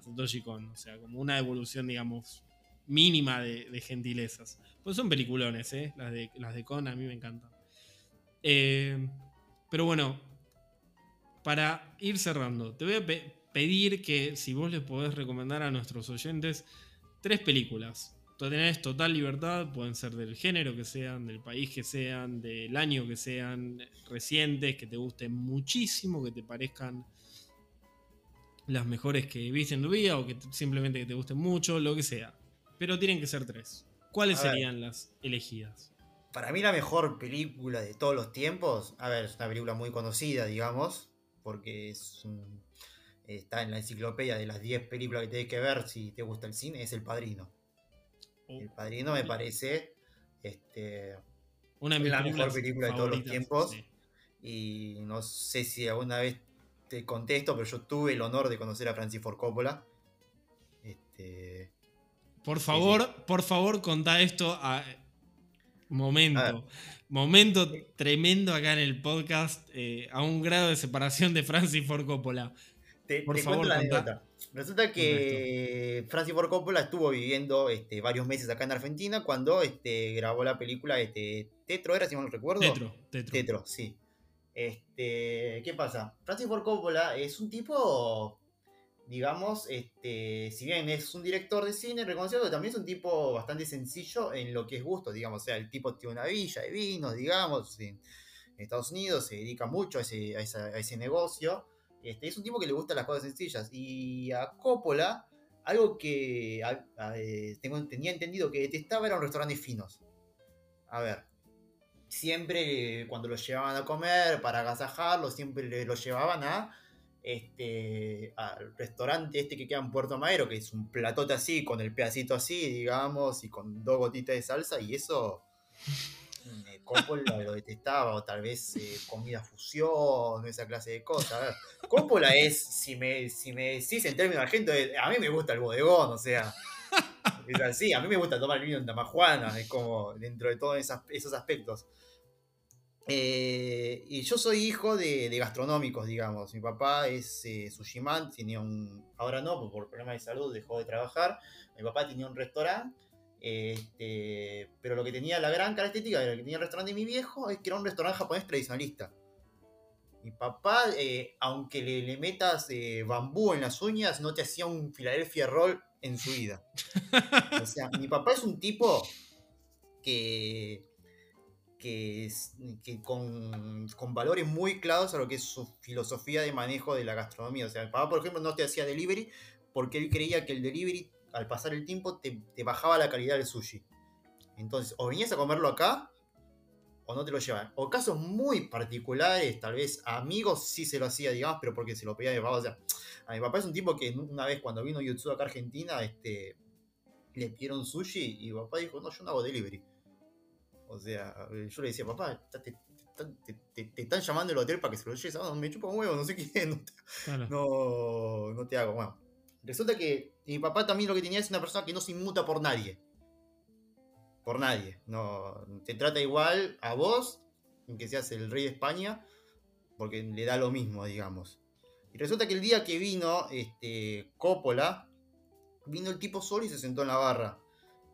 Satoshi Kon. O sea, como una evolución, digamos, mínima de, gentilezas. Pues son peliculones, ¿eh? Las de, las de Kon a mí me encantan. Eh, pero bueno, para ir cerrando, te voy a pedir que si vos les podés recomendar a nuestros oyentes tres películas. Tenés total libertad, pueden ser del género que sean, del país que sean, del año que sean, recientes, que te gusten muchísimo, que te parezcan las mejores que viste en tu vida o que simplemente que te gusten mucho, lo que sea. Pero tienen que ser tres. ¿Cuáles serían las elegidas? Para mí la mejor película de todos los tiempos, a ver, es una película muy conocida, digamos, porque es está en la enciclopedia de las 10 películas que tenés que ver si te gusta el cine, es El Padrino. Oh. El Padrino me parece este, una de la mejor película de todos los tiempos. Y no sé si alguna vez te contesto, pero yo tuve el honor de conocer a Francis Ford Coppola. Este, por favor, por favor, contá esto a Momento. Momento tremendo acá en el podcast, eh, a un grado de separación de Francis Ford Coppola. Te, Por favor, la anécdota. Resulta que Francis Ford Coppola estuvo viviendo este, varios meses acá en Argentina cuando este, grabó la película este, Tetro, ¿era si no lo recuerdo? Tetro, Tetro. Tetro, sí. Este, ¿Qué pasa? Francis Ford Coppola es un tipo digamos, este, si bien es un director de cine reconocido, también es un tipo bastante sencillo en lo que es gusto, digamos, o sea, el tipo tiene una villa de vinos, digamos, en Estados Unidos se dedica mucho a ese, a ese negocio, este, es un tipo que le gustan las cosas sencillas, y a Coppola, algo que eh, tenía entendido que detestaba eran restaurantes finos. A ver, siempre cuando los llevaban a comer, para agasajarlo, siempre los llevaban a este, al restaurante este que queda en Puerto Madero, que es un platote así, con el pedacito así, digamos, y con dos gotitas de salsa, y eso eh, Coppola lo detestaba, o tal vez eh, comida fusión, esa clase de cosas. Coppola es, si me, si me decís en términos argentinos, a mí me gusta el bodegón, o sea, es así, a mí me gusta tomar vino en Tamajuana, es como dentro de todos esos aspectos. Eh, y yo soy hijo de, gastronómicos, digamos. Mi papá es eh, sushiman, tenía un. Ahora no, porque por problemas de salud dejó de trabajar. Mi papá tenía un restaurante. Este, pero lo que tenía la gran característica de lo que tenía el restaurante de mi viejo es que era un restaurante japonés tradicionalista. Mi papá, eh, aunque le, metas bambú en las uñas, no te hacía un Philadelphia Roll en su vida. O sea, mi papá es un tipo que que, que con, valores muy claros a lo que es su filosofía de manejo de la gastronomía. O sea, el papá, por ejemplo, no te hacía delivery porque él creía que el delivery, al pasar el tiempo, te, bajaba la calidad del sushi. Entonces, o venías a comerlo acá, o no te lo llevaban. O casos muy particulares, tal vez amigos sí se lo hacía, digamos, pero porque se lo pedía de papá. O sea, a mi papá es un tipo que una vez cuando vino YouTube acá a Argentina, este, le pidieron sushi y mi papá dijo, no, yo no hago delivery. O sea, eh, yo le decía, papá, te, están llamando el hotel para que se lo lleves. Ah, me chupa un huevo, no sé qué. <laughs> No te, hago. Bueno, resulta que mi papá también lo que tenía es una persona que no se inmuta por nadie. Por nadie. No, te trata igual a vos, que seas el rey de España, porque le da lo mismo, digamos. Y resulta que el día que vino este, Coppola, vino el tipo solo y se sentó en la barra.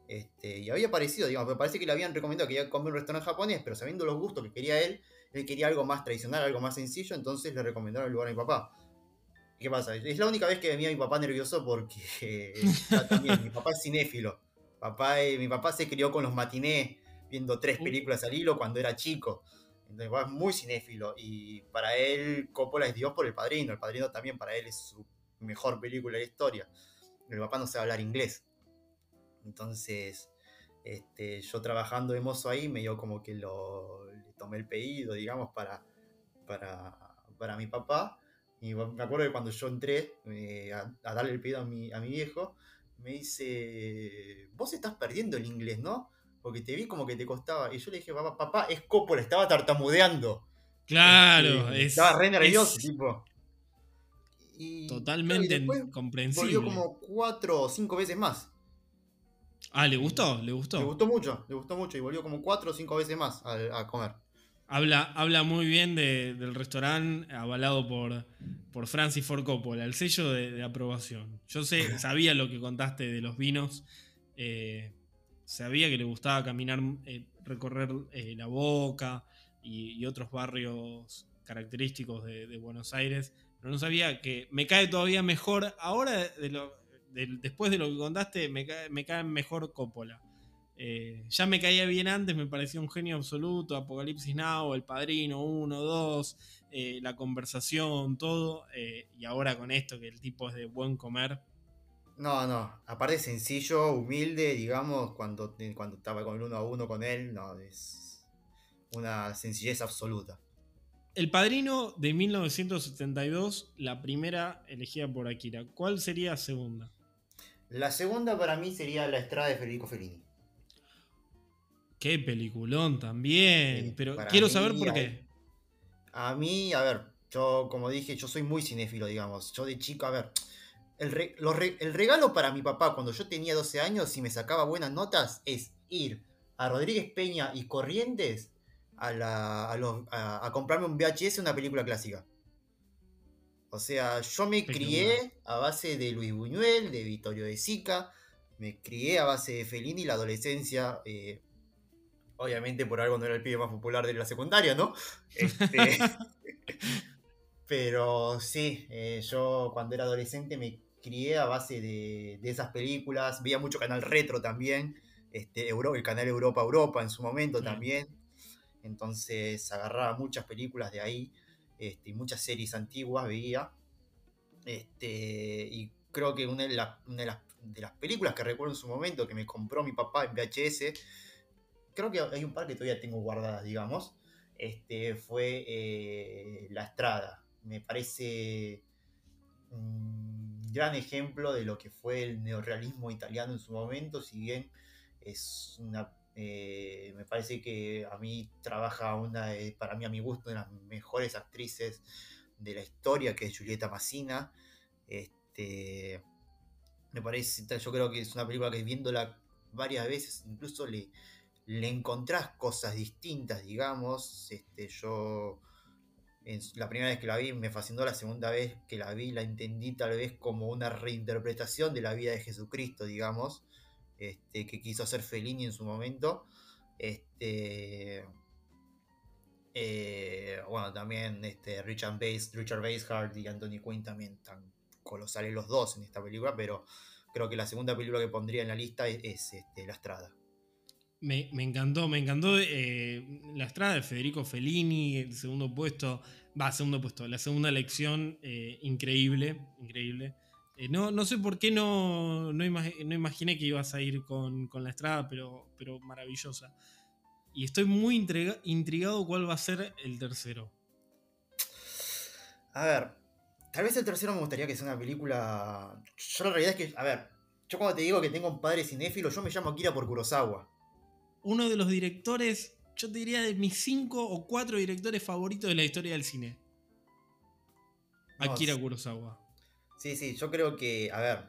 Este, y había parecido, digamos, me parece que le habían recomendado que iba a comer un restaurante japonés, pero sabiendo los gustos que quería él, él quería algo más tradicional, algo más sencillo, entonces le recomendaron el lugar a mi papá. ¿Qué pasa? Es la única vez que venía mi papá nervioso porque también, mi papá es cinéfilo. Papá, eh, mi papá se crió con los matinés, viendo tres películas al hilo cuando era chico. Entonces, es muy cinéfilo. Y para él, Coppola es Dios por el padrino. El padrino también para él es su mejor película de la historia. Mi papá no sabe hablar inglés. Entonces, este, yo trabajando de mozo ahí, me dio como que lo, le tomé el pedido, digamos, para, para, para mi papá. Y me acuerdo que cuando yo entré eh, a, darle el pedido a mi, a mi viejo, me dice, vos estás perdiendo el inglés, ¿no? Porque te vi como que te costaba. Y yo le dije, papá, papá, es Coppola, estaba tartamudeando. Claro, este, estaba re nervioso, tipo. totalmente comprensible. Volvió como cuatro o cinco veces más. Ah, ¿le gustó? ¿Le gustó? Le gustó mucho, le gustó mucho y volvió como cuatro o cinco veces más a, comer. Habla, habla muy bien del restaurante avalado por, por Francis Ford Coppola, el sello de, aprobación. Yo sé, sabía lo que contaste de los vinos, eh, sabía que le gustaba caminar, eh, recorrer eh, la boca y, otros barrios característicos de, de, Buenos Aires, pero no sabía que me cae todavía mejor ahora de lo, después de lo que contaste, me cae, mejor Coppola. Eh, ya me caía bien antes, me parecía un genio absoluto, Apocalipsis Now, El Padrino 1, 2, eh, la conversación, todo, eh, y ahora con esto, que el tipo es de buen comer. No, no, aparte sencillo, humilde, digamos, cuando, cuando estaba con el uno a uno con él, no, es una sencillez absoluta. El Padrino de 1972, la primera elegida por Akira. ¿Cuál sería la segunda? La segunda para mí sería La Estrada de Federico Fellini. Qué peliculón también, pero quiero saber por qué. A mí, a ver, yo como dije, yo soy muy cinéfilo, digamos. Yo de chico, a ver, el, el regalo para mi papá cuando yo tenía 12 años y me sacaba buenas notas es ir a Rodríguez Peña y Corrientes a, la, a, a comprarme un VHS, una película clásica. O sea, yo me crié a base de Luis Buñuel, de Vittorio de Sica, me crié a base de Fellini la adolescencia. Eh, obviamente por algo no era el pibe más popular de la secundaria, ¿no? Este, <laughs> pero sí, eh, yo cuando era adolescente me crié a base de, esas películas, veía mucho canal retro también, este, el canal Europa Europa en su momento también. Entonces agarraba muchas películas de ahí. Este, muchas series antiguas veía. Este, y creo que una, de, de, las, películas que recuerdo en su momento que me compró mi papá en VHS, creo que hay un par que todavía tengo guardadas, digamos, este, fue eh, La Estrada. Me parece un gran ejemplo de lo que fue el neorrealismo italiano en su momento, si bien es una eh, me parece que a mí trabaja una, para mí a mi gusto, una de las mejores actrices de la historia, que es Julieta Massina. Este, me parece, yo creo que es una película que viéndola varias veces, incluso le, le encontrás cosas distintas, digamos. Este, yo la primera vez que la vi me fascinó, la segunda vez que la vi la entendí tal vez como una reinterpretación de la vida de Jesucristo, digamos. Este, que quiso hacer Fellini en su momento. Este, eh, bueno, también Richard, Bass, Richard Basehart y Anthony Quinn también están colosales los dos en esta película, pero creo que la segunda película que pondría en la lista es, La Estrada. Me, encantó, me encantó eh, La Estrada de Federico Fellini, el segundo puesto, va, segundo puesto, la segunda elección, eh, increíble, increíble. Eh, no, no sé por qué no, no, imaginé que ibas a ir con, la estrada, pero, pero maravillosa. Y estoy muy intrigado cuál va a ser el tercero. A ver, tal vez el tercero me gustaría que sea una película. Yo la realidad es que, a ver, yo cuando te digo que tengo un padre cinéfilo, yo me llamo Akira por Kurosawa. Uno de los directores, yo te diría de mis cinco o cuatro directores favoritos de la historia del cine. Akira Kurosawa. Sí, sí, yo creo que, a ver,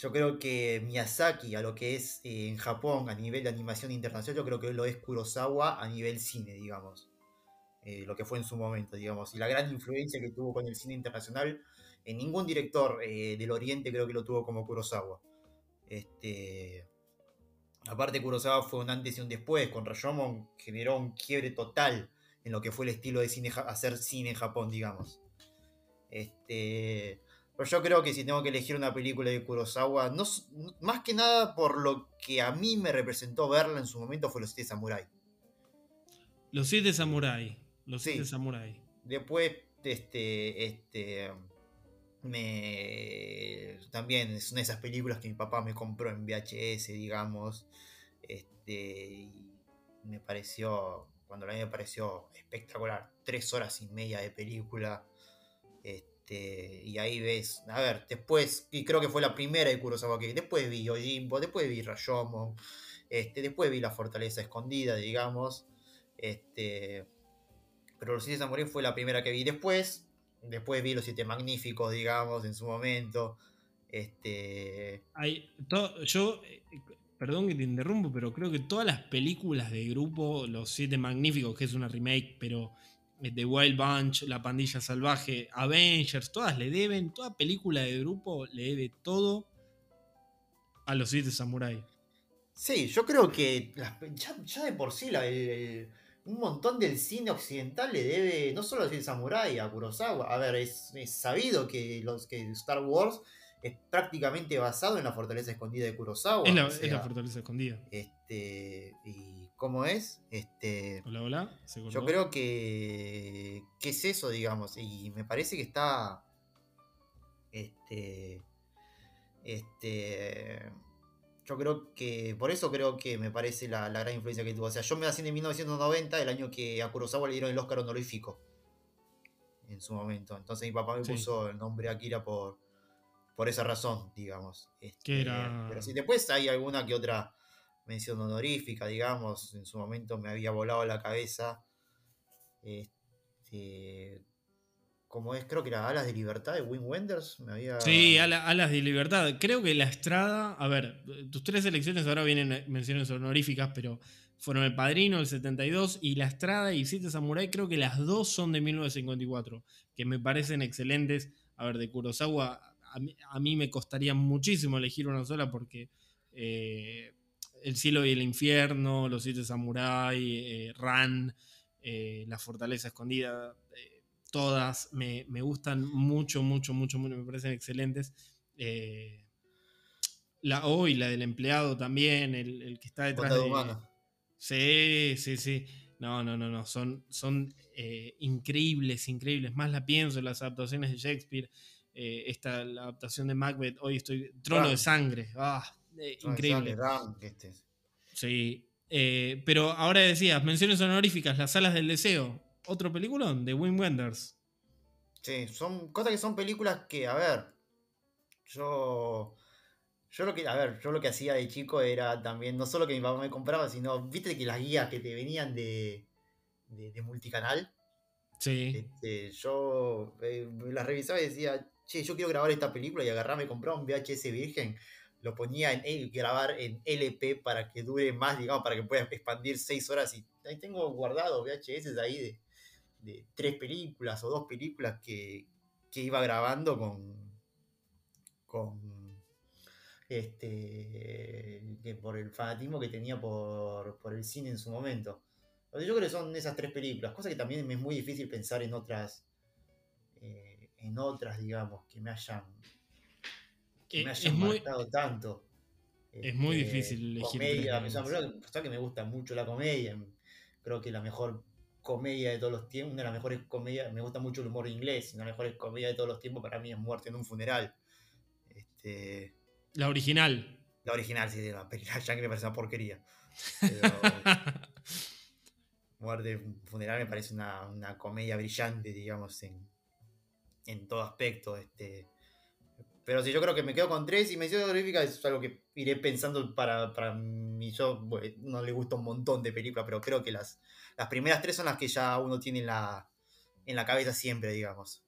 yo creo que Miyazaki a lo que es eh, en Japón a nivel de animación internacional, yo creo que lo es Kurosawa a nivel cine, digamos. eh, lo que fue en su momento, digamos, y la gran influencia que tuvo con el cine internacional. En ningún director eh, del Oriente creo que lo tuvo como Kurosawa. Este, aparte, Kurosawa fue un antes y un después. Con Rashomon generó un quiebre total en lo que fue el estilo de cine, hacer cine en Japón, digamos. Este, pero yo creo que si tengo que elegir una película de Kurosawa, no, más que nada por lo que a mí me representó verla en su momento fue Los Siete Samurai. Los Siete Samurai. Los Siete Samurai. Después, este, este, me, también son esas películas que mi papá me compró en VHS, digamos, este, y me pareció, cuando la vi me pareció espectacular, tres horas y media de película, este, y ahí ves, a ver, después, y creo que fue la primera de Kurosawa que después vi Ojimbo, después vi Rashomon, este, después vi La Fortaleza Escondida, digamos, este, pero Los Siete Samurai fue la primera que vi. Después, después vi Los Siete Magníficos, digamos, en su momento, este... Hay, yo, eh, perdón que te interrumpo, pero creo que todas las películas de grupo, Los Siete Magníficos, que es una remake, pero The Wild Bunch, La Pandilla Salvaje, Avengers, todas le deben, toda película de grupo le debe todo a los siete samuráis. Sí, yo creo que ya, de por sí un montón del cine occidental le debe no solo a los siete samuráis, a Kurosawa. A ver, es, sabido que, los, que Star Wars es prácticamente basado en la fortaleza escondida de Kurosawa. Es la, fortaleza escondida. Este, y ¿Cómo es? Este, hola, hola. yo creo que, que es eso, digamos. Y me parece que está. Este. Este. Yo creo que. Por eso creo que me parece la, gran influencia que tuvo. O sea, yo me nací en 1990, el año que a Kurosawa le dieron el Oscar honorífico. En su momento. Entonces mi papá me puso el nombre Akira por, por esa razón, digamos. Este, era... Pero si después hay alguna que otra mención honorífica, digamos, en su momento me había volado la cabeza. Este, como es, creo que era Alas de Libertad de Wim Wenders. Me había... Sí, Alas de Libertad. Creo que La Estrada, a ver, tus tres elecciones ahora vienen menciones honoríficas, pero fueron El Padrino, el 72, y La Estrada y Siete Samurai, creo que las dos son de 1954, que me parecen excelentes. A ver, de Kurosawa, a mí, me costaría muchísimo elegir una sola porque... Eh, el cielo y el infierno, Los siete samuráis, eh, Ran, eh, La fortaleza escondida, eh, todas me, gustan mucho, mucho, mucho, mucho, me parecen excelentes. la hoy, la del empleado también, el, que está detrás de... Sí, sí, sí. No, no, no, no. Son, son increíbles, increíbles. Más la pienso en las adaptaciones de Shakespeare. esta, la adaptación de Macbeth. Hoy estoy. Trono de sangre. Ah, eh, increíble. Este sí. Eh, pero ahora decías, menciones honoríficas, Las Salas del Deseo. Otro peliculón de Wim Wenders. Sí, son cosas que son películas que, a ver, yo. Yo lo que, a ver, yo lo que hacía de chico era también, no solo que mi papá me compraba, sino, viste que las guías que te venían de, de, multicanal. Sí. Este, yo eh, las revisaba y decía, che, yo quiero grabar esta película y agarraba, me compraba un VHS virgen lo ponía en grabar en LP para que dure más, digamos, para que pueda expandir seis horas. Y ahí tengo guardado VHS ahí de, de tres películas o dos películas que, iba grabando con. con. este. por el fanatismo que tenía por, el cine en su momento. yo creo que son esas tres películas, cosa que también me es muy difícil pensar en otras. Eh, en otras, digamos, que me hayan me es muy, tanto. Es muy este, difícil elegir. Comedia, me, que me gusta mucho la comedia. Creo que la mejor comedia de todos los tiempos, una de las mejores comedias, me gusta mucho el humor inglés, una de las mejores comedias de todos los tiempos para mí es Muerte en un funeral. Este, la original. La original, sí, la película <laughs> ya me parece una porquería. <laughs> Muerte en un funeral me parece una, comedia brillante, digamos, en, en todo aspecto. Este, pero si yo creo que me quedo con tres y mención honorífica es algo que iré pensando para, para mí. Yo no le gusta un montón de películas, pero creo que las, las primeras tres son las que ya uno tiene en la, en la cabeza siempre, digamos.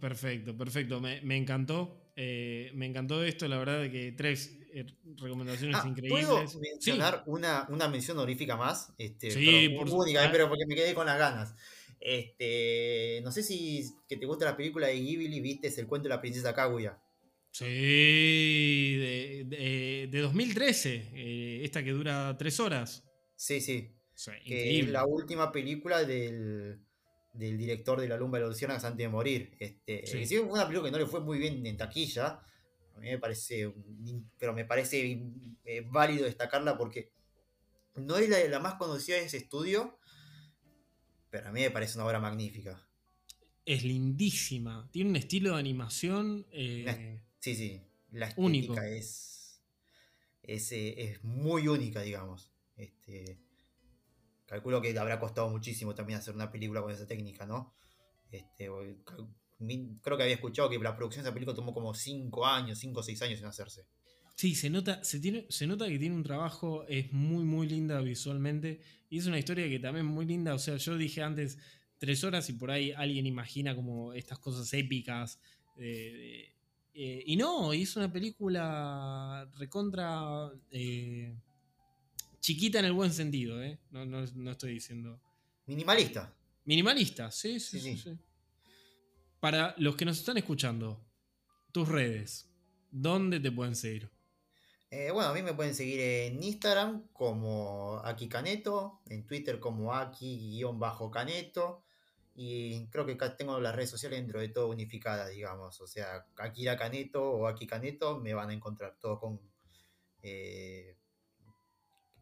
perfecto, perfecto. Me, encantó. Eh, me encantó esto, la verdad que tres eh, recomendaciones Ah, increíbles. ¿Puedo Sí, mencionar una, una mención honorífica más? Este, Sí, pero por única, pero porque me quedé con las ganas. Este, no sé si que te gusta la película de Ghibli, viste, es el cuento de la princesa Kaguya. Sí, de, de- de 2013, eh, esta que dura tres horas. Sí, sí. Sí, Que es la última película del, del director de La Lumba de los Lucianas antes de morir. Este, Sí. fue una película que no le fue muy bien en taquilla. A mí me parece, pero me parece eh, válido destacarla porque no es la, la más conocida de ese estudio, pero a mí me parece una obra magnífica. Es lindísima. Tiene un estilo de animación. eh, Sí, sí, la estética Único. es, es, eh, es muy única, digamos. Este, calculo que habrá costado muchísimo también hacer una película con esa técnica, ¿no? Este, creo que había escuchado que la producción de esa película tomó como 5 años, 5 o 6 años en hacerse. Sí, se nota, se, tiene, se nota que tiene un trabajo, es muy, muy linda visualmente. Y es una historia que también es muy linda. O sea, yo dije antes tres horas y por ahí alguien imagina como estas cosas épicas. eh, de- eh, y no, es una película recontra eh, chiquita en el buen sentido, ¿eh? No, no, no estoy diciendo. Minimalista. Minimalista, sí, sí, Sí, sí, sí. sí. Para los que nos están escuchando, tus redes, ¿dónde te pueden seguir? Eh, bueno, a mí me pueden seguir en Instagram como Aki Caneto, en Twitter como Aki-Caneto, y creo que acá tengo las redes sociales dentro de todo unificadas, digamos. O sea, Akira Caneto o Aki Caneto me van a encontrar todo con. eh,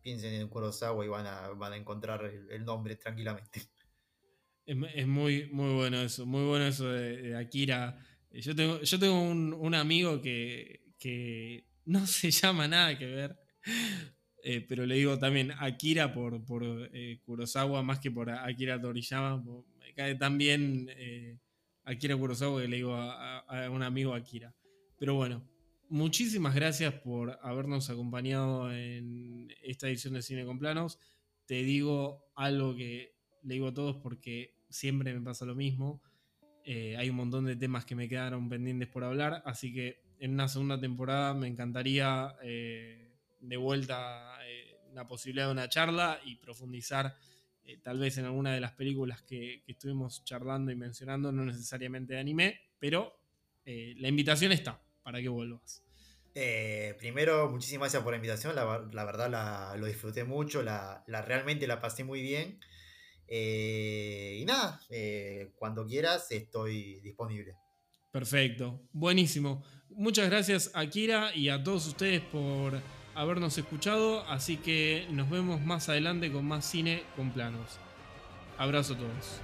piensen en Kurosawa y van a, van a encontrar el, nombre tranquilamente. Es, es muy, muy bueno eso, muy bueno eso de, Akira. Yo tengo, yo tengo un, un amigo que, que no <laughs> se llama nada que ver, eh, pero le digo también Akira por, por eh, Kurosawa más que por Akira Toriyama. Me cae tan bien eh, Akira Kurosawa que le digo a un amigo Akira. Pero bueno, muchísimas gracias por habernos acompañado en esta edición de Cine con Planos. Te digo algo que le digo a todos porque siempre me pasa lo mismo. Eh, hay un montón de temas que me quedaron pendientes por hablar, así que en una segunda temporada me encantaría eh, de vuelta eh, la posibilidad de una charla y profundizar eh, tal vez en alguna de las películas que, que estuvimos charlando y mencionando, no necesariamente de anime, pero la invitación está para que vuelvas. Eh, primero, muchísimas gracias por la invitación. La, ver- la verdad la, lo disfruté mucho, la, la- realmente la pasé muy bien. Eh, y nada, eh, cuando quieras estoy disponible. Perfecto, buenísimo. Muchas gracias a Kira y a todos ustedes por habernos escuchado, así que nos vemos más adelante con más cine con planos. Abrazo a todos.